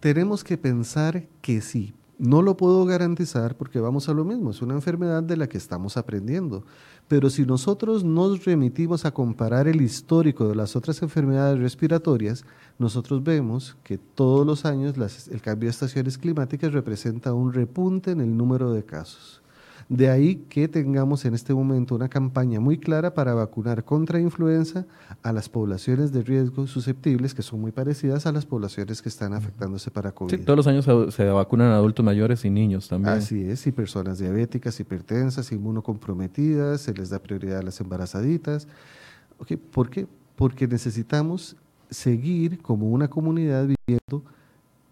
Tenemos que pensar que sí. No lo puedo garantizar porque vamos a lo mismo, es una enfermedad de la que estamos aprendiendo. Pero si nosotros nos remitimos a comparar el histórico de las otras enfermedades respiratorias, nosotros vemos que todos los años el cambio de estaciones climáticas representa un repunte en el número de casos. De ahí que tengamos en este momento una campaña muy clara para vacunar contra influenza a las poblaciones de riesgo susceptibles, que son muy parecidas a las poblaciones que están afectándose para COVID. Sí, todos los años se, vacunan adultos mayores y niños también. Así es, y personas diabéticas, hipertensas, inmunocomprometidas, se les da prioridad a las embarazaditas. ¿Por qué? Porque necesitamos seguir como una comunidad viviendo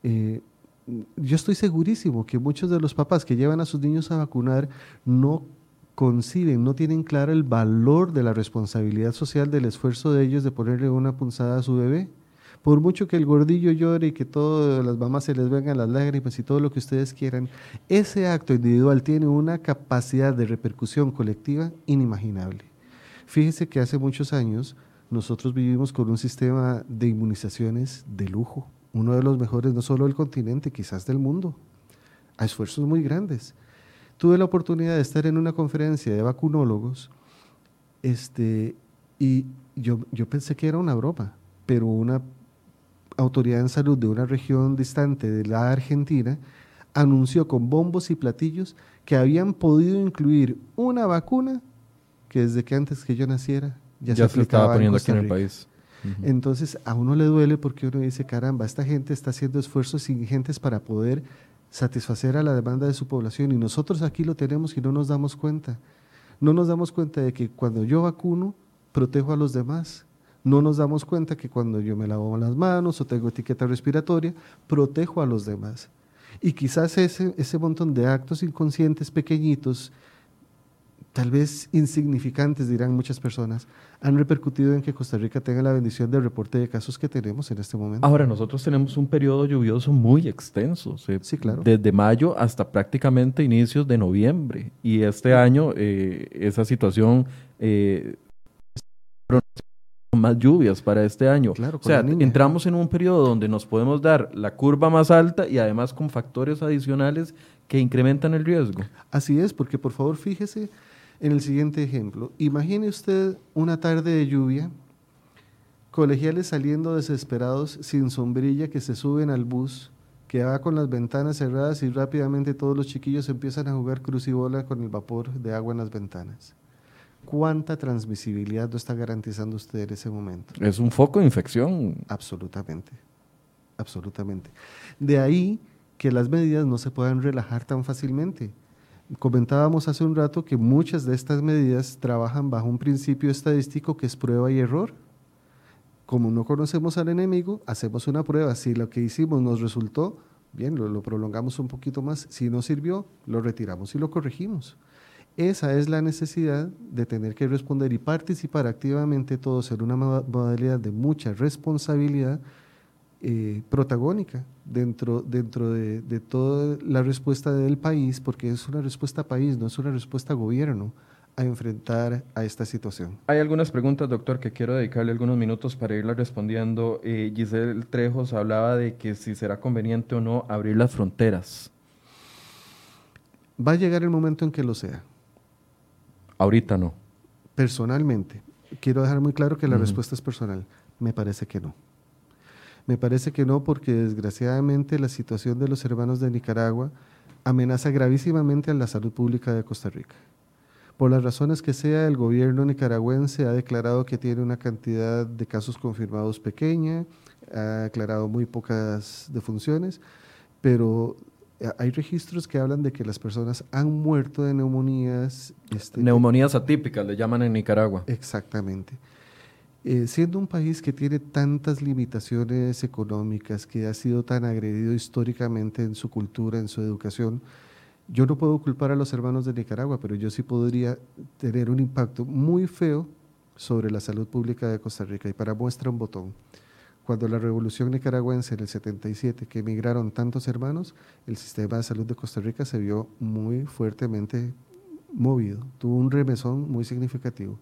eh, yo estoy segurísimo que muchos de los papás que llevan a sus niños a vacunar no conciben, no tienen claro el valor de la responsabilidad social del esfuerzo de ellos de ponerle una punzada a su bebé. Por mucho que el gordillo llore y que todas las mamás se les vengan las lágrimas y todo lo que ustedes quieran, ese acto individual tiene una capacidad de repercusión colectiva inimaginable. Fíjese que hace muchos años nosotros vivimos con un sistema de inmunizaciones de lujo, uno de los mejores no solo del continente, quizás del mundo, a esfuerzos muy grandes. Tuve la oportunidad de estar en una conferencia de vacunólogos este, y yo, yo pensé que era una broma, pero una autoridad en salud de una región distante de la Argentina anunció con bombos y platillos que habían podido incluir una vacuna que desde que antes que yo naciera ya, se, estaba poniendo aquí en el país. Entonces a uno le duele porque uno dice, caramba, esta gente está haciendo esfuerzos ingentes para poder satisfacer a la demanda de su población y nosotros aquí lo tenemos y no nos damos cuenta. No nos damos cuenta de que cuando yo vacuno, protejo a los demás. No nos damos cuenta que cuando yo me lavo las manos o tengo etiqueta respiratoria, protejo a los demás. Y quizás ese, ese montón de actos inconscientes pequeñitos, tal vez insignificantes, dirán muchas personas, han repercutido en que Costa Rica tenga la bendición del reporte de casos que tenemos en este momento. Ahora, nosotros tenemos un periodo lluvioso muy extenso, sí, claro. desde mayo hasta prácticamente inicios de noviembre. Y este año eh, esa situación... Eh, más lluvias para este año. Claro, o sea, entramos en un periodo donde nos podemos dar la curva más alta y además con factores adicionales que incrementan el riesgo. Así es, porque por favor fíjese en el siguiente ejemplo. Imagine usted una tarde de lluvia, colegiales saliendo desesperados sin sombrilla que se suben al bus, que va con las ventanas cerradas y rápidamente todos los chiquillos empiezan a jugar crucibola con el vapor de agua en las ventanas cuánta transmisibilidad está garantizando usted en ese momento. Es un foco de infección. Absolutamente, absolutamente. De ahí que las medidas no se puedan relajar tan fácilmente. Comentábamos hace un rato que muchas de estas medidas trabajan bajo un principio estadístico que es prueba y error. Como no conocemos al enemigo, hacemos una prueba. Si lo que hicimos nos resultó, bien, lo, lo prolongamos un poquito más. Si no sirvió, lo retiramos y lo corregimos. Esa es la necesidad de tener que responder y participar activamente todos en una modalidad de mucha responsabilidad eh, protagónica dentro, dentro de, toda la respuesta del país, porque es una respuesta país, no es una respuesta gobierno a enfrentar a esta situación. Hay algunas preguntas, doctor, que quiero dedicarle algunos minutos para irlas respondiendo. Eh, Giselle Trejos hablaba de que si será conveniente o no abrir las fronteras. Va a llegar el momento en que lo sea. Ahorita no. Personalmente, quiero dejar muy claro que la respuesta es personal. Me parece que no. Me parece que no porque desgraciadamente la situación de los hermanos de Nicaragua amenaza gravísimamente a la salud pública de Costa Rica. Por las razones que sea, el gobierno nicaragüense ha declarado que tiene una cantidad de casos confirmados pequeña, ha declarado muy pocas defunciones, pero hay registros que hablan de que las personas han muerto de neumonías. Este, neumonías atípicas, le llaman en Nicaragua. Exactamente. Eh, siendo un país que tiene tantas limitaciones económicas, que ha sido tan agredido históricamente en su cultura, en su educación, yo no puedo culpar a los hermanos de Nicaragua, pero yo sí podría tener un impacto muy feo sobre la salud pública de Costa Rica. Y para muestra un botón cuando la revolución nicaragüense en el 77, que emigraron tantos hermanos, el sistema de salud de Costa Rica se vio muy fuertemente movido, tuvo un remesón muy significativo.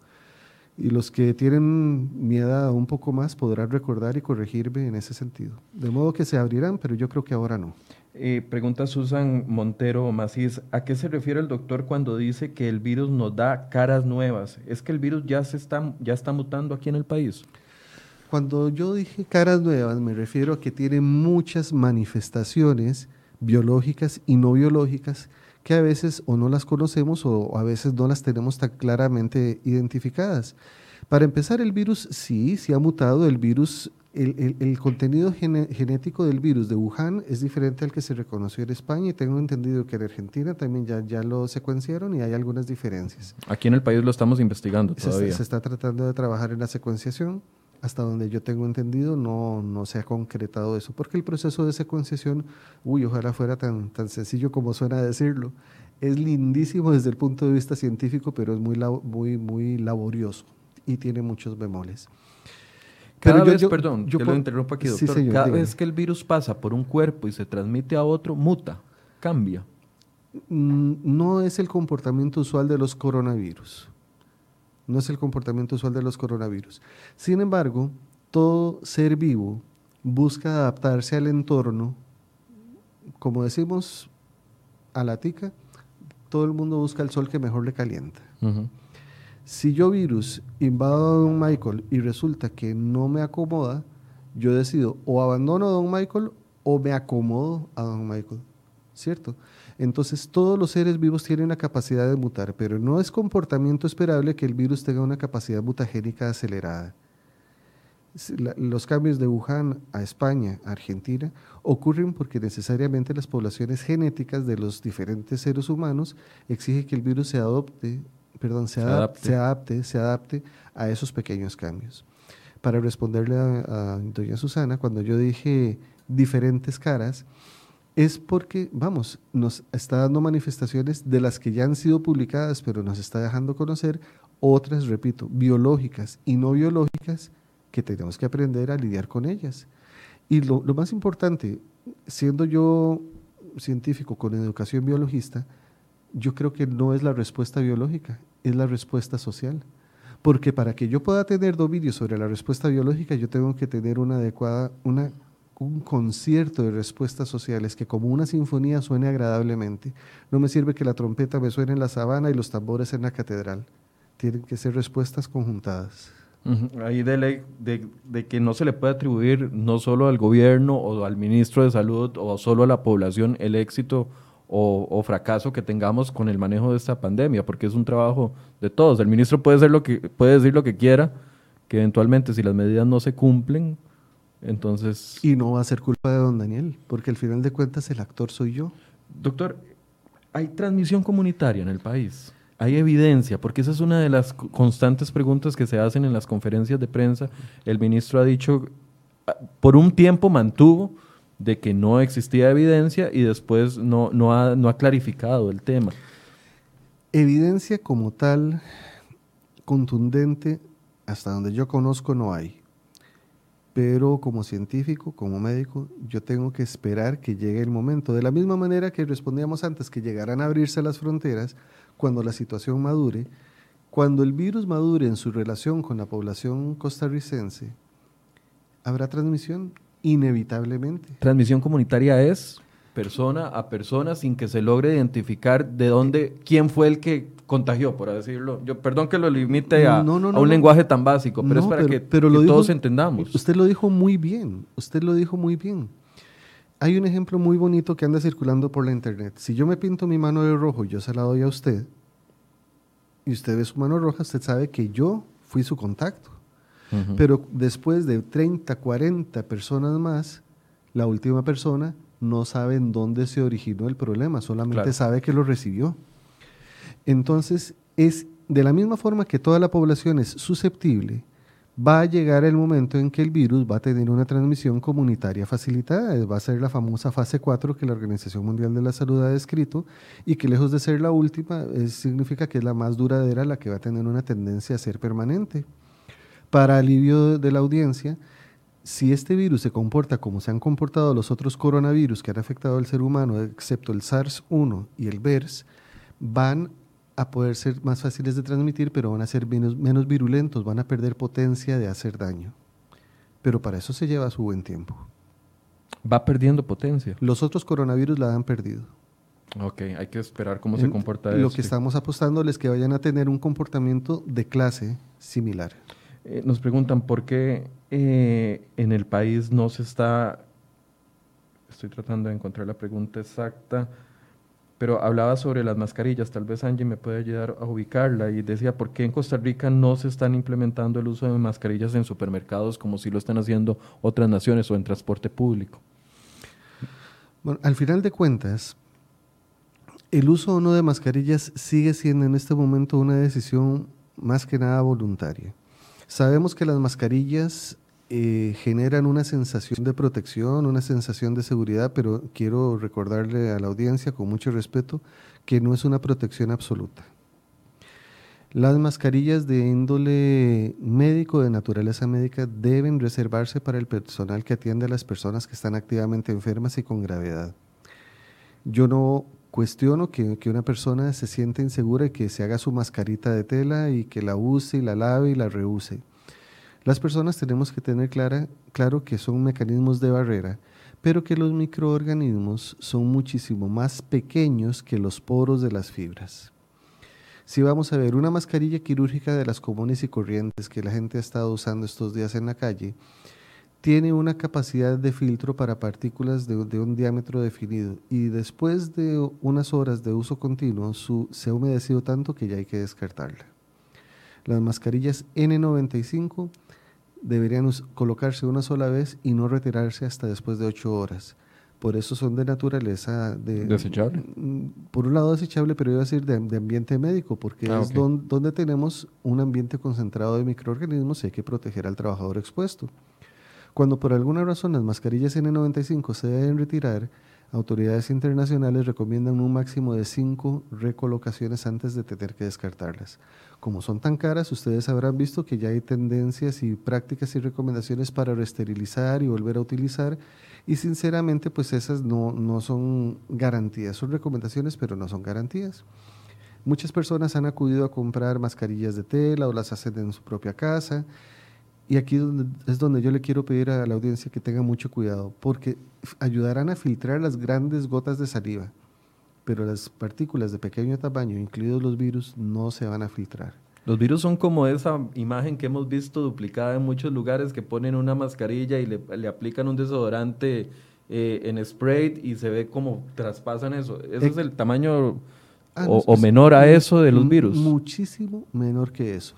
Y los que tienen mi edad un poco más podrán recordar y corregirme en ese sentido. De modo que se abrirán, pero yo creo que ahora no. Eh, pregunta Susan Montero Macís, ¿a qué se refiere el doctor cuando dice que el virus nos da caras nuevas? ¿Es que el virus ya, se está, ya está mutando aquí en el país? Cuando yo dije caras nuevas, me refiero a que tiene muchas manifestaciones biológicas y no biológicas que a veces o no las conocemos o a veces no las tenemos tan claramente identificadas. Para empezar, el virus sí, sí ha mutado. El virus, el, contenido genético del virus de Wuhan es diferente al que se reconoció en España y tengo entendido que en Argentina también ya, ya lo secuenciaron y hay algunas diferencias. Aquí en el país lo estamos investigando todavía. se está tratando de trabajar en la secuenciación hasta donde yo tengo entendido, no, no se ha concretado eso, porque el proceso de secuenciación, uy, ojalá fuera tan, tan sencillo como suena decirlo, es lindísimo desde el punto de vista científico, pero es muy, muy, muy laborioso y tiene muchos bemoles. Cada vez, perdón, yo, lo interrumpo aquí, doctor. cada vez que el virus pasa por un cuerpo y se transmite a otro, muta, cambia. Mm, no es el comportamiento usual de los coronavirus no es el comportamiento usual de los coronavirus. Sin embargo, todo ser vivo busca adaptarse al entorno, como decimos a la tica, todo el mundo busca el sol que mejor le calienta. Si yo virus invado a don Michael y resulta que no me acomoda, yo decido o abandono a don Michael o me acomodo a don Michael, ¿cierto? Entonces todos los seres vivos tienen la capacidad de mutar, pero no es comportamiento esperable que el virus tenga una capacidad mutagénica acelerada. Los cambios de Wuhan a España, a Argentina, ocurren porque necesariamente las poblaciones genéticas de los diferentes seres humanos exigen que el virus se adopte, perdón, se, adapte. se adapte, se adapte a esos pequeños cambios. Para responderle a, a doña Susana, cuando yo dije diferentes caras, es porque, vamos, nos está dando manifestaciones de las que ya han sido publicadas, pero nos está dejando conocer otras, repito, biológicas y no biológicas, que tenemos que aprender a lidiar con ellas. Y lo, más importante, siendo yo científico con educación biologista, yo creo que no es la respuesta biológica, es la respuesta social. Porque para que yo pueda tener dominio sobre la respuesta biológica, yo tengo que tener una adecuada, una un concierto de respuestas sociales que como una sinfonía suene agradablemente. No me sirve que la trompeta me suene en la sabana y los tambores en la catedral. Tienen que ser respuestas conjuntadas. Ahí de, de, que no se le puede atribuir no solo al gobierno o al ministro de salud o solo a la población el éxito o, o, fracaso que tengamos con el manejo de esta pandemia, porque es un trabajo de todos. El ministro puede, ser lo que, puede decir lo que quiera, que eventualmente si las medidas no se cumplen, entonces... Y no va a ser culpa de don Daniel, porque al final de cuentas el actor soy yo. Doctor, ¿hay transmisión comunitaria en el país? ¿Hay evidencia? Porque esa es una de las constantes preguntas que se hacen en las conferencias de prensa. El ministro ha dicho, ah, por un tiempo mantuvo de que no existía evidencia y después no, no, ha, no ha clarificado el tema. Evidencia como tal, contundente, hasta donde yo conozco no hay pero como científico, como médico, yo tengo que esperar que llegue el momento. De la misma manera que respondíamos antes, que llegarán a abrirse las fronteras cuando la situación madure, cuando el virus madure en su relación con la población costarricense, habrá transmisión inevitablemente. Transmisión comunitaria es persona a persona sin que se logre identificar de dónde, quién fue el que contagió, por decirlo. Yo, perdón que lo limite a, un lenguaje tan básico, pero es para que, todos entendamos. Usted lo dijo muy bien, usted lo dijo muy bien. Hay un ejemplo muy bonito que anda circulando por la internet. Si yo me pinto mi mano de rojo y yo se la doy a usted, y usted ve su mano roja, usted sabe que yo fui su contacto. Pero después de 30, 40 personas más, la última persona no sabe en dónde se originó el problema, solamente sabe que lo recibió. Entonces, es de la misma forma que toda la población es susceptible, va a llegar el momento en que el virus va a tener una transmisión comunitaria facilitada. Va a ser la famosa fase 4 que la Organización Mundial de la Salud ha descrito y que lejos de ser la última, significa que es la más duradera, la que va a tener una tendencia a ser permanente. Para alivio de la audiencia, si este virus se comporta como se han comportado los otros coronavirus que han afectado al ser humano, excepto el SARS-1 y el MERS, van a poder ser más fáciles de transmitir, pero van a ser menos, menos virulentos, van a perder potencia de hacer daño. Pero para eso se lleva su buen tiempo. Va perdiendo potencia. Los otros coronavirus la han perdido. Ok, hay que esperar cómo se comporta Lo que estamos apostando es que vayan a tener un comportamiento de clase similar. Eh, nos preguntan por qué eh, en el país no se está, estoy tratando de encontrar la pregunta exacta, pero hablaba sobre las mascarillas, tal vez Angie me puede ayudar a ubicarla y decía, ¿por qué en Costa Rica no se están implementando el uso de mascarillas en supermercados como si lo están haciendo otras naciones o en transporte público? Bueno, al final de cuentas, el uso o no de mascarillas sigue siendo en este momento una decisión más que nada voluntaria. Sabemos que las mascarillas eh, generan una sensación de protección, una sensación de seguridad, pero quiero recordarle a la audiencia con mucho respeto que no es una protección absoluta. Las mascarillas de índole médico, de naturaleza médica, deben reservarse para el personal que atiende a las personas que están activamente enfermas y con gravedad. Yo no cuestiono que, que, una persona se siente insegura y que se haga su mascarita de tela y que la use y la lave y la reuse. Las personas tenemos que tener clara, claro que son mecanismos de barrera, pero que los microorganismos son muchísimo más pequeños que los poros de las fibras. Si vamos a ver una mascarilla quirúrgica de las comunes y corrientes que la gente ha estado usando estos días en la calle, tiene una capacidad de filtro para partículas de, un diámetro definido y después de unas horas de uso continuo se ha humedecido tanto que ya hay que descartarla. Las mascarillas N95 deberían colocarse una sola vez y no retirarse hasta después de 8 horas por eso son de naturaleza de, desechable. Por un lado desechable, pero iba a decir de, ambiente médico, porque ah, es donde tenemos un ambiente concentrado de microorganismos y hay que proteger al trabajador expuesto. Cuando por alguna razón las mascarillas N95 se deben retirar, autoridades internacionales recomiendan un máximo de cinco recolocaciones antes de tener que descartarlas. Como son tan caras, ustedes habrán visto que ya hay tendencias y prácticas y recomendaciones para reesterilizar y volver a utilizar y sinceramente, pues esas no, no son garantías, son recomendaciones, pero no son garantías. Muchas personas han acudido a comprar mascarillas de tela o las hacen en su propia casa. Y aquí es donde yo le quiero pedir a la audiencia que tenga mucho cuidado, porque ayudarán a filtrar las grandes gotas de saliva, pero las partículas de pequeño tamaño, incluidos los virus, no se van a filtrar. Los virus son como esa imagen que hemos visto duplicada en muchos lugares que ponen una mascarilla y le, aplican un desodorante eh, en spray y se ve como traspasan eso. ¿Ese es el tamaño ah, o, menor a eso de los virus? Muchísimo menor que eso.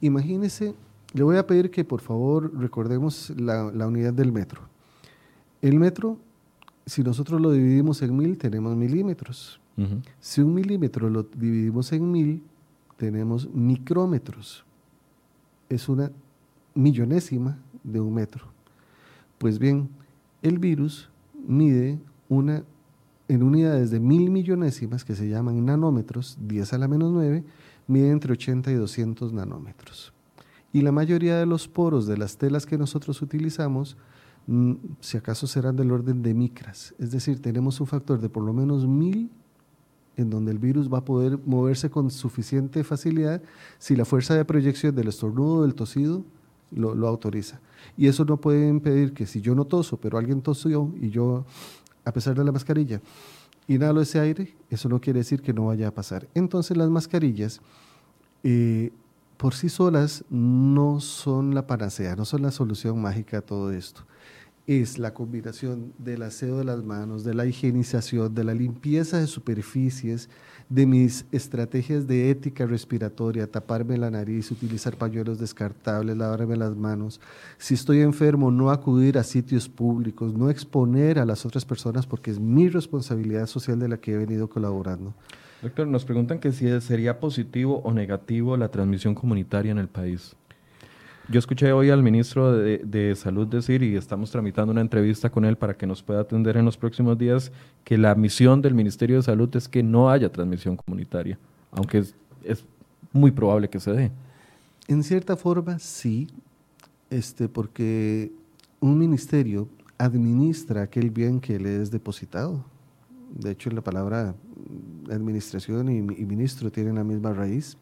Imagínese, le voy a pedir que por favor recordemos la, unidad del metro. El metro, si nosotros lo dividimos en mil, tenemos milímetros. Si un milímetro lo dividimos en mil, tenemos micrómetros. Es una millonésima de un metro. Pues bien, el virus mide una, en unidades de mil millonésimas que se llaman nanómetros, 10 a la menos 9, mide entre 80 y 200 nanómetros. Y la mayoría de los poros de las telas que nosotros utilizamos, mm, si acaso serán del orden de micras, es decir, tenemos un factor de por lo menos mil en donde el virus va a poder moverse con suficiente facilidad si la fuerza de proyección del estornudo o del tosido lo, autoriza. Y eso no puede impedir que si yo no toso, pero alguien tosió y yo, a pesar de la mascarilla, inhalo ese aire, eso no quiere decir que no vaya a pasar. Entonces las mascarillas eh, por sí solas no son la panacea, no son la solución mágica a todo esto es la combinación del aseo de las manos, de la higienización, de la limpieza de superficies, de mis estrategias de ética respiratoria, taparme la nariz, utilizar pañuelos descartables, lavarme las manos. Si estoy enfermo, no acudir a sitios públicos, no exponer a las otras personas porque es mi responsabilidad social de la que he venido colaborando. Doctor, nos preguntan que si sería positivo o negativo la transmisión comunitaria en el país. Yo escuché hoy al ministro de, Salud decir, y estamos tramitando una entrevista con él para que nos pueda atender en los próximos días, que la misión del Ministerio de Salud es que no haya transmisión comunitaria, aunque es, es muy probable que se dé. En cierta forma, sí, este, porque un ministerio administra aquel bien que le es depositado. De hecho, la palabra administración y, y ministro tienen la misma raíz.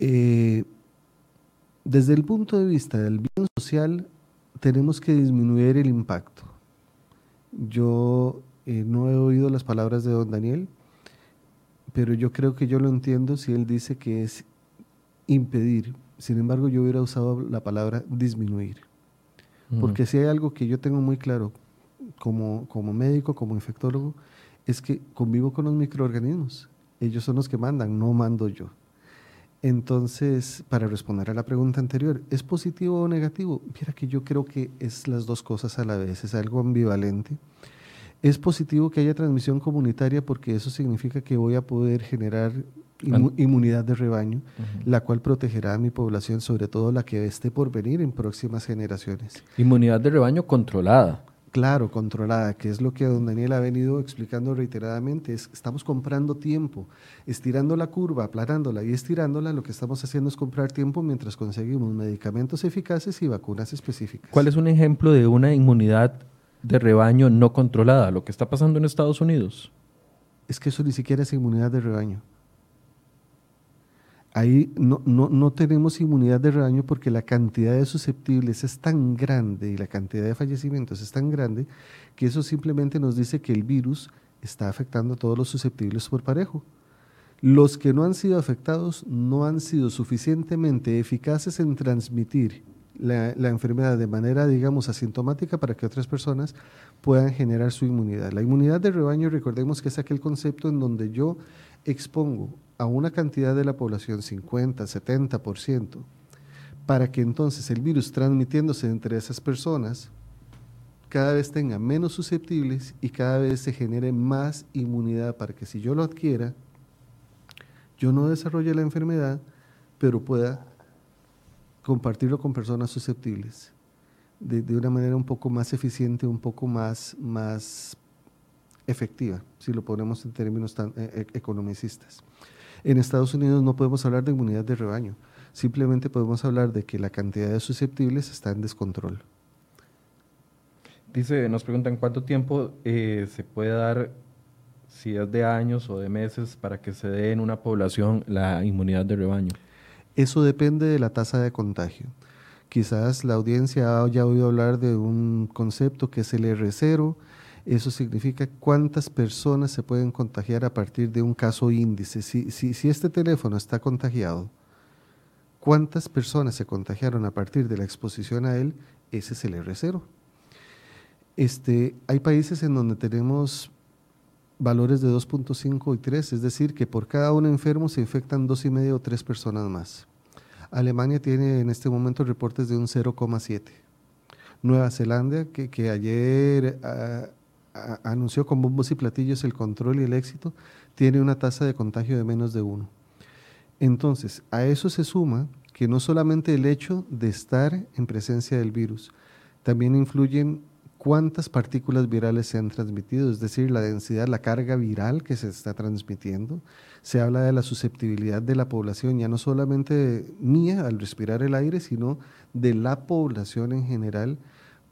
Eh, desde el punto de vista del bien social, tenemos que disminuir el impacto. Yo eh, no he oído las palabras de don Daniel, pero yo creo que yo lo entiendo si él dice que es impedir. Sin embargo, yo hubiera usado la palabra disminuir. Porque si hay algo que yo tengo muy claro como, como médico, como infectólogo, es que convivo con los microorganismos. Ellos son los que mandan, no mando yo. Entonces, para responder a la pregunta anterior, ¿es positivo o negativo? Mira que yo creo que es las dos cosas a la vez, es algo ambivalente. Es positivo que haya transmisión comunitaria porque eso significa que voy a poder generar inmunidad de rebaño, la cual protegerá a mi población, sobre todo la que esté por venir en próximas generaciones. Inmunidad de rebaño controlada claro, controlada, que es lo que don Daniel ha venido explicando reiteradamente, es estamos comprando tiempo, estirando la curva, aplanándola y estirándola, lo que estamos haciendo es comprar tiempo mientras conseguimos medicamentos eficaces y vacunas específicas. ¿Cuál es un ejemplo de una inmunidad de rebaño no controlada, lo que está pasando en Estados Unidos? Es que eso ni siquiera es inmunidad de rebaño. Ahí no, no, no tenemos inmunidad de rebaño porque la cantidad de susceptibles es tan grande y la cantidad de fallecimientos es tan grande que eso simplemente nos dice que el virus está afectando a todos los susceptibles por parejo. Los que no han sido afectados no han sido suficientemente eficaces en transmitir la, enfermedad de manera, digamos, asintomática para que otras personas puedan generar su inmunidad. La inmunidad de rebaño, recordemos que es aquel concepto en donde yo expongo a una cantidad de la población, 50, 70%, para que entonces el virus transmitiéndose entre esas personas cada vez tenga menos susceptibles y cada vez se genere más inmunidad para que si yo lo adquiera, yo no desarrolle la enfermedad, pero pueda compartirlo con personas susceptibles de, una manera un poco más eficiente, un poco más, más efectiva, si lo ponemos en términos tan, eh, e, economicistas. En Estados Unidos no podemos hablar de inmunidad de rebaño, simplemente podemos hablar de que la cantidad de susceptibles está en descontrol. Dice, nos preguntan cuánto tiempo eh, se puede dar, si es de años o de meses, para que se dé en una población la inmunidad de rebaño. Eso depende de la tasa de contagio. Quizás la audiencia haya oído hablar de un concepto que es el R0. Eso significa cuántas personas se pueden contagiar a partir de un caso índice. Si, si, este teléfono está contagiado, cuántas personas se contagiaron a partir de la exposición a él, ese es el R0. Este, hay países en donde tenemos valores de 2.5 y 3, es decir, que por cada un enfermo se infectan dos y medio o tres personas más. Alemania tiene en este momento reportes de un 0,7. Nueva Zelanda, que, ayer ah, anunció con bombos y platillos el control y el éxito, tiene una tasa de contagio de menos de 1. Entonces, a eso se suma que no solamente el hecho de estar en presencia del virus, también influyen cuántas partículas virales se han transmitido, es decir, la densidad, la carga viral que se está transmitiendo. Se habla de la susceptibilidad de la población, ya no solamente mía al respirar el aire, sino de la población en general,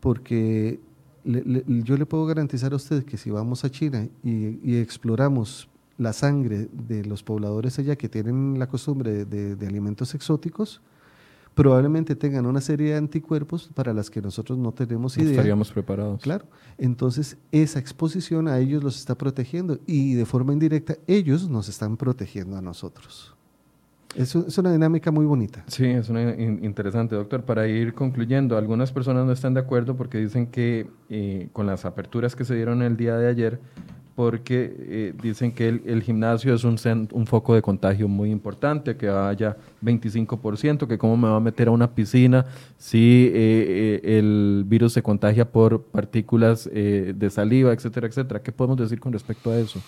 porque yo le puedo garantizar a usted que si vamos a China y, exploramos la sangre de los pobladores allá que tienen la costumbre de alimentos exóticos, probablemente tengan una serie de anticuerpos para las que nosotros no tenemos idea. Estaríamos preparados. Claro. Entonces, esa exposición a ellos los está protegiendo y de forma indirecta ellos nos están protegiendo a nosotros. Es, una dinámica muy bonita. Sí, es una interesante, doctor. Para ir concluyendo, algunas personas no están de acuerdo porque dicen que eh, con las aperturas que se dieron el día de ayer, porque eh, dicen que el, gimnasio es un, un, foco de contagio muy importante, que haya 25%, que cómo me va a meter a una piscina si eh, eh, el virus se contagia por partículas de saliva, etcétera, etcétera. ¿Qué podemos decir con respecto a eso?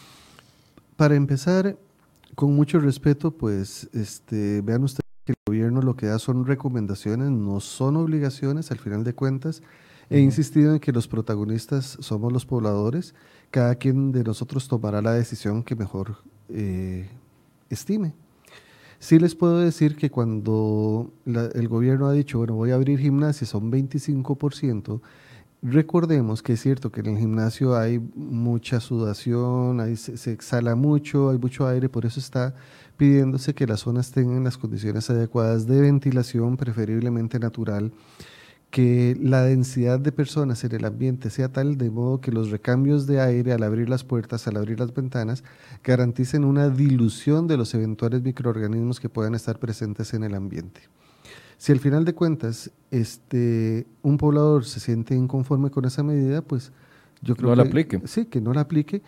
Para empezar, con mucho respeto, pues este, vean ustedes que el gobierno lo que da son recomendaciones, no son obligaciones al final de cuentas. He insistido en que los protagonistas somos los pobladores cada quien de nosotros tomará la decisión que mejor eh, estime. Sí les puedo decir que cuando el gobierno ha dicho, bueno, voy a abrir gimnasios son 25%, recordemos que es cierto que en el gimnasio hay mucha sudación, se, se, exhala mucho, hay mucho aire, por eso está pidiéndose que las zonas tengan las condiciones adecuadas de ventilación, preferiblemente natural, que la densidad de personas en el ambiente sea tal de modo que los recambios de aire al abrir las puertas, al abrir las ventanas, garanticen una dilución de los eventuales microorganismos que puedan estar presentes en el ambiente. Si al final de cuentas este, un poblador se siente inconforme con esa medida, pues yo creo no que... la aplique. Sí, que no la aplique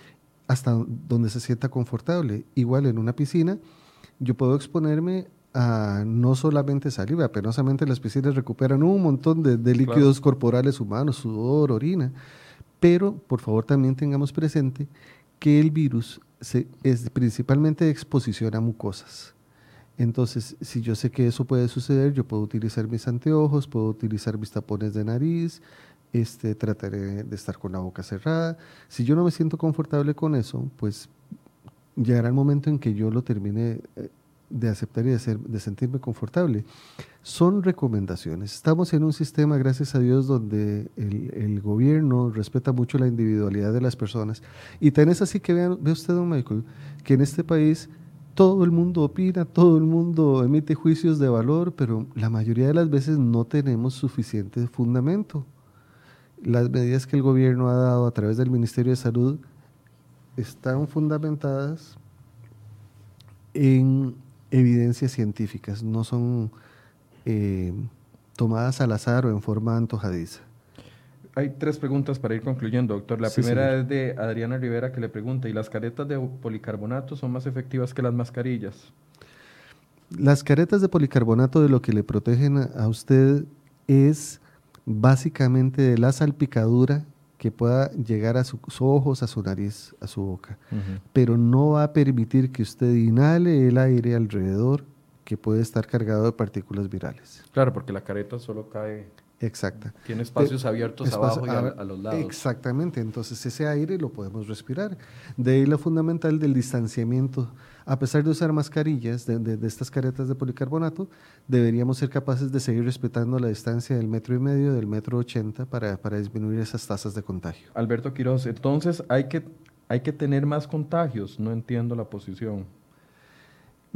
hasta donde se sienta confortable. Igual en una piscina, yo puedo exponerme no solamente saliva, penosamente las piscinas recuperan un montón de, líquidos corporales humanos, sudor, orina, pero por favor también tengamos presente que el virus es principalmente de exposición a mucosas. Entonces, si yo sé que eso puede suceder, yo puedo utilizar mis anteojos, puedo utilizar mis tapones de nariz, este, trataré de estar con la boca cerrada. Si yo no me siento confortable con eso, pues llegará el momento en que yo lo termine eh, de aceptar y de, ser, de sentirme confortable. Son recomendaciones. Estamos en un sistema, gracias a Dios, donde el, gobierno respeta mucho la individualidad de las personas. Y tan es así que vean, ve usted, don Michael, que en este país todo el mundo opina, todo el mundo emite juicios de valor, pero la mayoría de las veces no tenemos suficiente fundamento. Las medidas que el gobierno ha dado a través del Ministerio de Salud están fundamentadas en evidencias científicas, no son eh, tomadas al azar o en forma antojadiza. Hay tres preguntas para ir concluyendo, doctor. La primera es de Adriana Rivera que le pregunta, ¿y las caretas de policarbonato son más efectivas que las mascarillas? Las caretas de policarbonato de lo que le protegen a usted es básicamente de la salpicadura que pueda llegar a sus ojos, a su nariz, a su boca. Pero no va a permitir que usted inhale el aire alrededor que puede estar cargado de partículas virales. Claro, porque la careta solo cae. Exacta. Tiene espacios abiertos abajo y a, los lados. Exactamente, entonces ese aire lo podemos respirar. De ahí lo fundamental del distanciamiento a pesar de usar mascarillas de, estas caretas de policarbonato, deberíamos ser capaces de seguir respetando la distancia del metro y medio, del metro ochenta, para, disminuir esas tasas de contagio. Alberto Quiroz, entonces hay que, hay que tener más contagios, no entiendo la posición.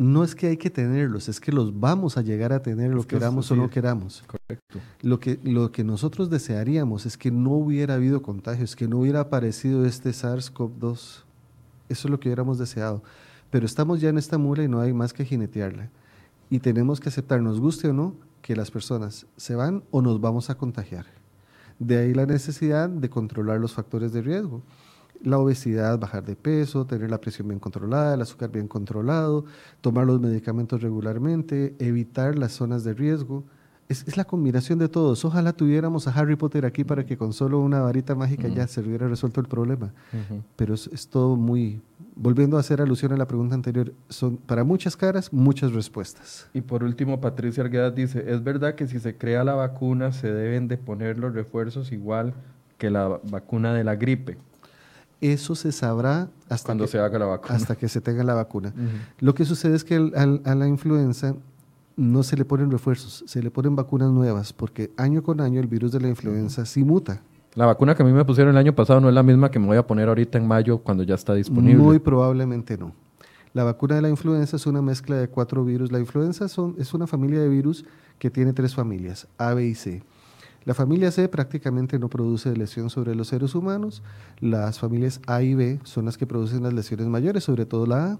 No es que hay que tenerlos, es que los vamos a llegar a tener, lo queramos o no queramos. Correcto. Lo que, lo que nosotros desearíamos es que no hubiera habido contagios, que no hubiera aparecido este SARS-CoV-2. Eso es lo que hubiéramos deseado. Pero estamos ya en esta mula y no hay más que jinetearla. Y tenemos que aceptar, nos guste o no, que las personas se van o nos vamos a contagiar. De ahí la necesidad de controlar los factores de riesgo. La obesidad, bajar de peso, tener la presión bien controlada, el azúcar bien controlado, tomar los medicamentos regularmente, evitar las zonas de riesgo. Es, la combinación de todos. Ojalá tuviéramos a Harry Potter aquí para que con solo una varita mágica ya se hubiera resuelto el problema. Pero es, todo muy, volviendo a hacer alusión a la pregunta anterior, son para muchas caras, muchas respuestas. Y por último, Patricia Arguedas dice, ¿es verdad que si se crea la vacuna se deben de poner los refuerzos igual que la vacuna de la gripe? Eso se sabrá hasta cuando que, se haga la vacuna. Hasta que se tenga la vacuna. Lo que sucede es que a la influenza no se le ponen refuerzos, se le ponen vacunas nuevas, porque año con año el virus de la influenza sí muta. La vacuna que a mí me pusieron el año pasado no es la misma que me voy a poner ahorita en mayo cuando ya está disponible. Muy probablemente no. La vacuna de la influenza es una mezcla de cuatro virus. La influenza son, es una familia de virus que tiene tres familias, A, B y C. La familia C prácticamente no produce lesión sobre los seres humanos. Las familias A y B son las que producen las lesiones mayores, sobre todo la A.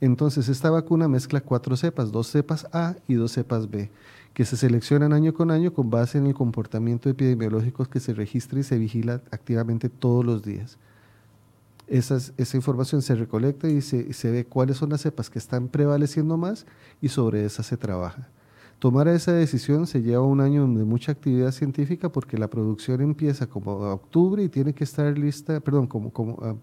Entonces, esta vacuna mezcla cuatro cepas, dos cepas A y dos cepas B que se seleccionan año con año con base en el comportamiento epidemiológico que se registra y se vigila activamente todos los días. esa información se recolecta y se, se, ve cuáles son las cepas que están prevaleciendo más y sobre esas se trabaja. Tomar esa decisión se lleva un año de mucha actividad científica porque la producción empieza como octubre y tiene que estar lista, perdón, como, como ah,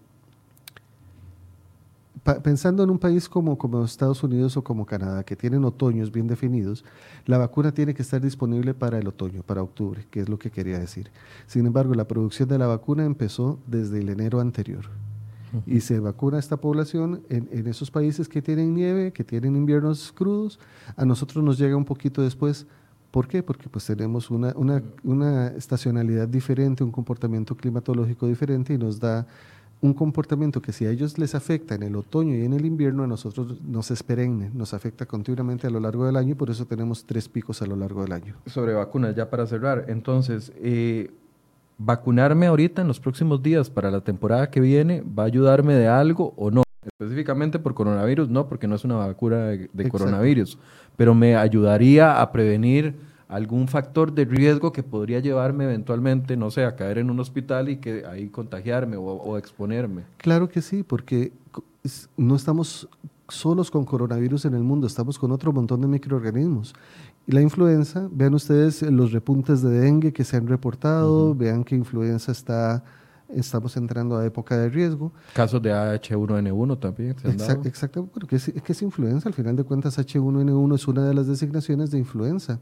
pensando en un país como, como Estados Unidos o como Canadá, que tienen otoños bien definidos, la vacuna tiene que estar disponible para el otoño, para octubre, que es lo que quería decir. Sin embargo, la producción de la vacuna empezó desde el enero anterior. Y se vacuna a esta población en, en, esos países que tienen nieve, que tienen inviernos crudos. A nosotros nos llega un poquito después. ¿Por qué? Porque pues tenemos una, una, una estacionalidad diferente, un comportamiento climatológico diferente y nos da un comportamiento que si a ellos les afecta en el otoño y en el invierno, a nosotros nos es perenne, nos afecta continuamente a lo largo del año y por eso tenemos tres picos a lo largo del año. Sobre vacunas, ya para cerrar, entonces, eh, vacunarme ahorita en los próximos días para la temporada que viene, ¿va a ayudarme de algo o no? Específicamente por coronavirus, no, porque no es una vacuna de, coronavirus, pero me ayudaría a prevenir algún factor de riesgo que podría llevarme eventualmente, no sé, a caer en un hospital y que ahí contagiarme o, exponerme. Claro que sí, porque no estamos solos con coronavirus en el mundo, estamos con otro montón de microorganismos. Y la influenza, vean ustedes los repuntes de dengue que se han reportado, vean que influenza está, estamos entrando a época de riesgo. Casos de H1N1 también. Exacto, porque es, es, que es influenza, al final de cuentas H1N1 es una de las designaciones de influenza.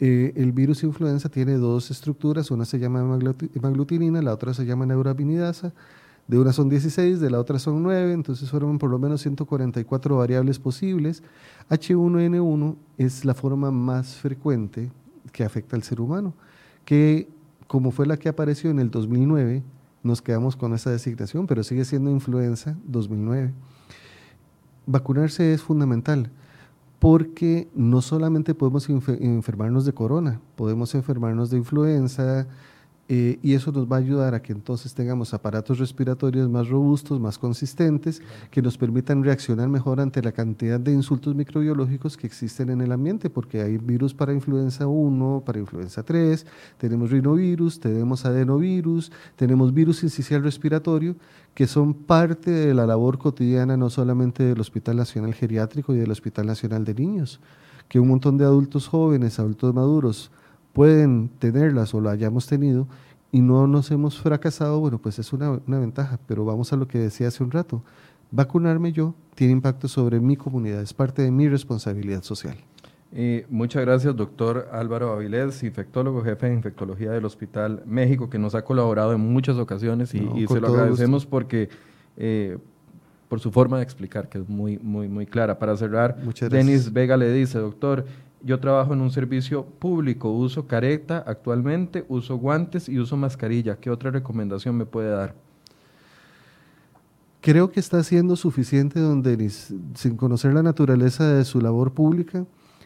Eh, el virus influenza tiene dos estructuras, una se llama hemaglutinina, la otra se llama neuraminidasa. De una son 16, de la otra son 9, entonces fueron por lo menos 144 variables posibles. H1N1 es la forma más frecuente que afecta al ser humano, que como fue la que apareció en el 2009, nos quedamos con esa designación, pero sigue siendo influenza 2009. Vacunarse es fundamental porque no solamente podemos enfermarnos de corona, podemos enfermarnos de influenza, eh, y eso nos va a ayudar a que entonces tengamos aparatos respiratorios más robustos, más consistentes, que nos permitan reaccionar mejor ante la cantidad de insultos microbiológicos que existen en el ambiente, porque hay virus para influenza 1, para influenza 3, tenemos rinovirus, tenemos adenovirus, tenemos virus incisional respiratorio, que son parte de la labor cotidiana no solamente del Hospital Nacional Geriátrico y del Hospital Nacional de Niños, que un montón de adultos jóvenes, adultos maduros, pueden tenerlas o lo hayamos tenido y no nos hemos fracasado, bueno, pues es una, ventaja, pero vamos a lo que decía hace un rato. Vacunarme yo tiene impacto sobre mi comunidad, es parte de mi responsabilidad social. Eh, muchas gracias, doctor Álvaro Avilés, infectólogo, jefe de infectología del Hospital México, que nos ha colaborado en muchas ocasiones y, se lo agradecemos porque eh, por su forma de explicar, que es muy, muy, muy clara. Para cerrar, Denis Vega le dice, doctor, yo trabajo en un servicio público, uso careta actualmente, uso guantes y uso mascarilla. ¿Qué otra recomendación me puede dar? Creo que está siendo suficiente, don sin conocer la naturaleza de su labor pública.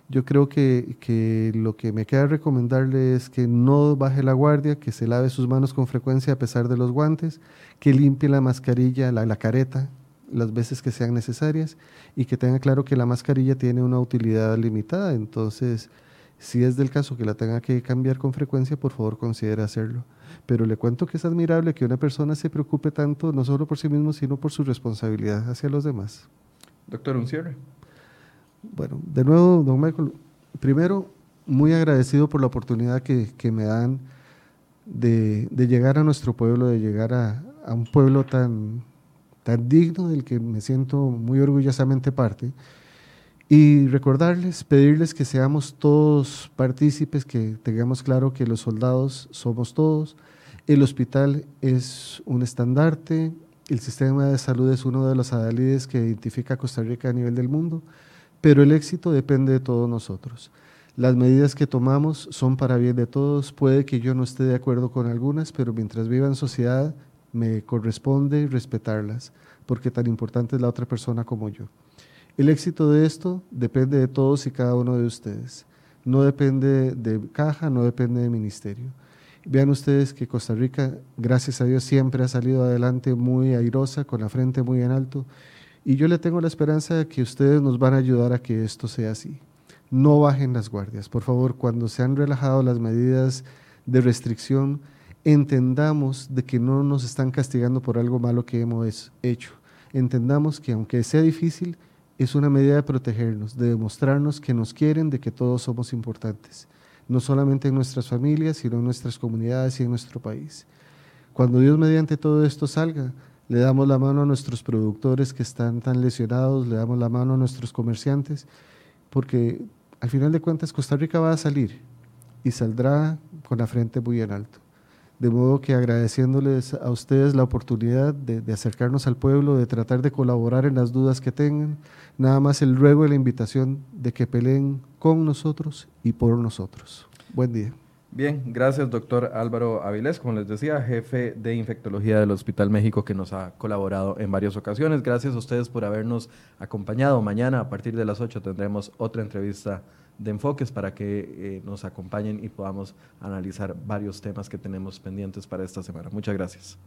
Yo creo que, lo que me queda recomendarle es que no baje la guardia, que se lave sus manos con frecuencia a pesar de los guantes, que limpie la mascarilla, la careta, las veces que sean necesarias y que tenga claro que la mascarilla tiene una utilidad limitada. Entonces, si es del caso que la tenga que cambiar con frecuencia, por favor considere hacerlo. Pero le cuento que es admirable que una persona se preocupe tanto, no solo por sí mismo, sino por su responsabilidad hacia los demás. Doctor, un cierre. Bueno, de nuevo, don Michael, primero, muy agradecido por la oportunidad que, me dan de, llegar a nuestro pueblo, de llegar a un pueblo tan, tan digno del que me siento muy orgullosamente parte. Y recordarles, pedirles que seamos todos partícipes, que tengamos claro que los soldados somos todos. El hospital es un estandarte, el sistema de salud es uno de los adalides que identifica a Costa Rica a nivel del mundo, pero el éxito depende de todos nosotros. Las medidas que tomamos son para bien de todos. Puede que yo no esté de acuerdo con algunas, pero mientras viva en sociedad me corresponde respetarlas, porque tan importante es la otra persona como yo. El éxito de esto depende de todos y cada uno de ustedes. No depende de caja, no depende de ministerio. Vean ustedes que Costa Rica, gracias a Dios, siempre ha salido adelante muy airosa, con la frente muy en alto. Y yo le tengo la esperanza de que ustedes nos van a ayudar a que esto sea así. No bajen las guardias. Por favor, cuando se han relajado las medidas de restricción, entendamos de que no nos están castigando por algo malo que hemos hecho. Entendamos que aunque sea difícil, es una medida de protegernos, de demostrarnos que nos quieren, de que todos somos importantes, no solamente en nuestras familias, sino en nuestras comunidades y en nuestro país. Cuando Dios mediante todo esto salga, le damos la mano a nuestros productores que están tan lesionados, le damos la mano a nuestros comerciantes, porque al final de cuentas Costa Rica va a salir y saldrá con la frente muy en alto. De modo que agradeciéndoles a ustedes la oportunidad de, acercarnos al pueblo, de tratar de colaborar en las dudas que tengan, nada más el ruego y la invitación de que peleen con nosotros y por nosotros. Buen día. Bien, gracias doctor Álvaro Avilés, como les decía, jefe de infectología del Hospital México que nos ha colaborado en varias ocasiones. Gracias a ustedes por habernos acompañado. Mañana a partir de las 8 tendremos otra entrevista de enfoques para que eh, nos acompañen y podamos analizar varios temas que tenemos pendientes para esta semana. Muchas gracias.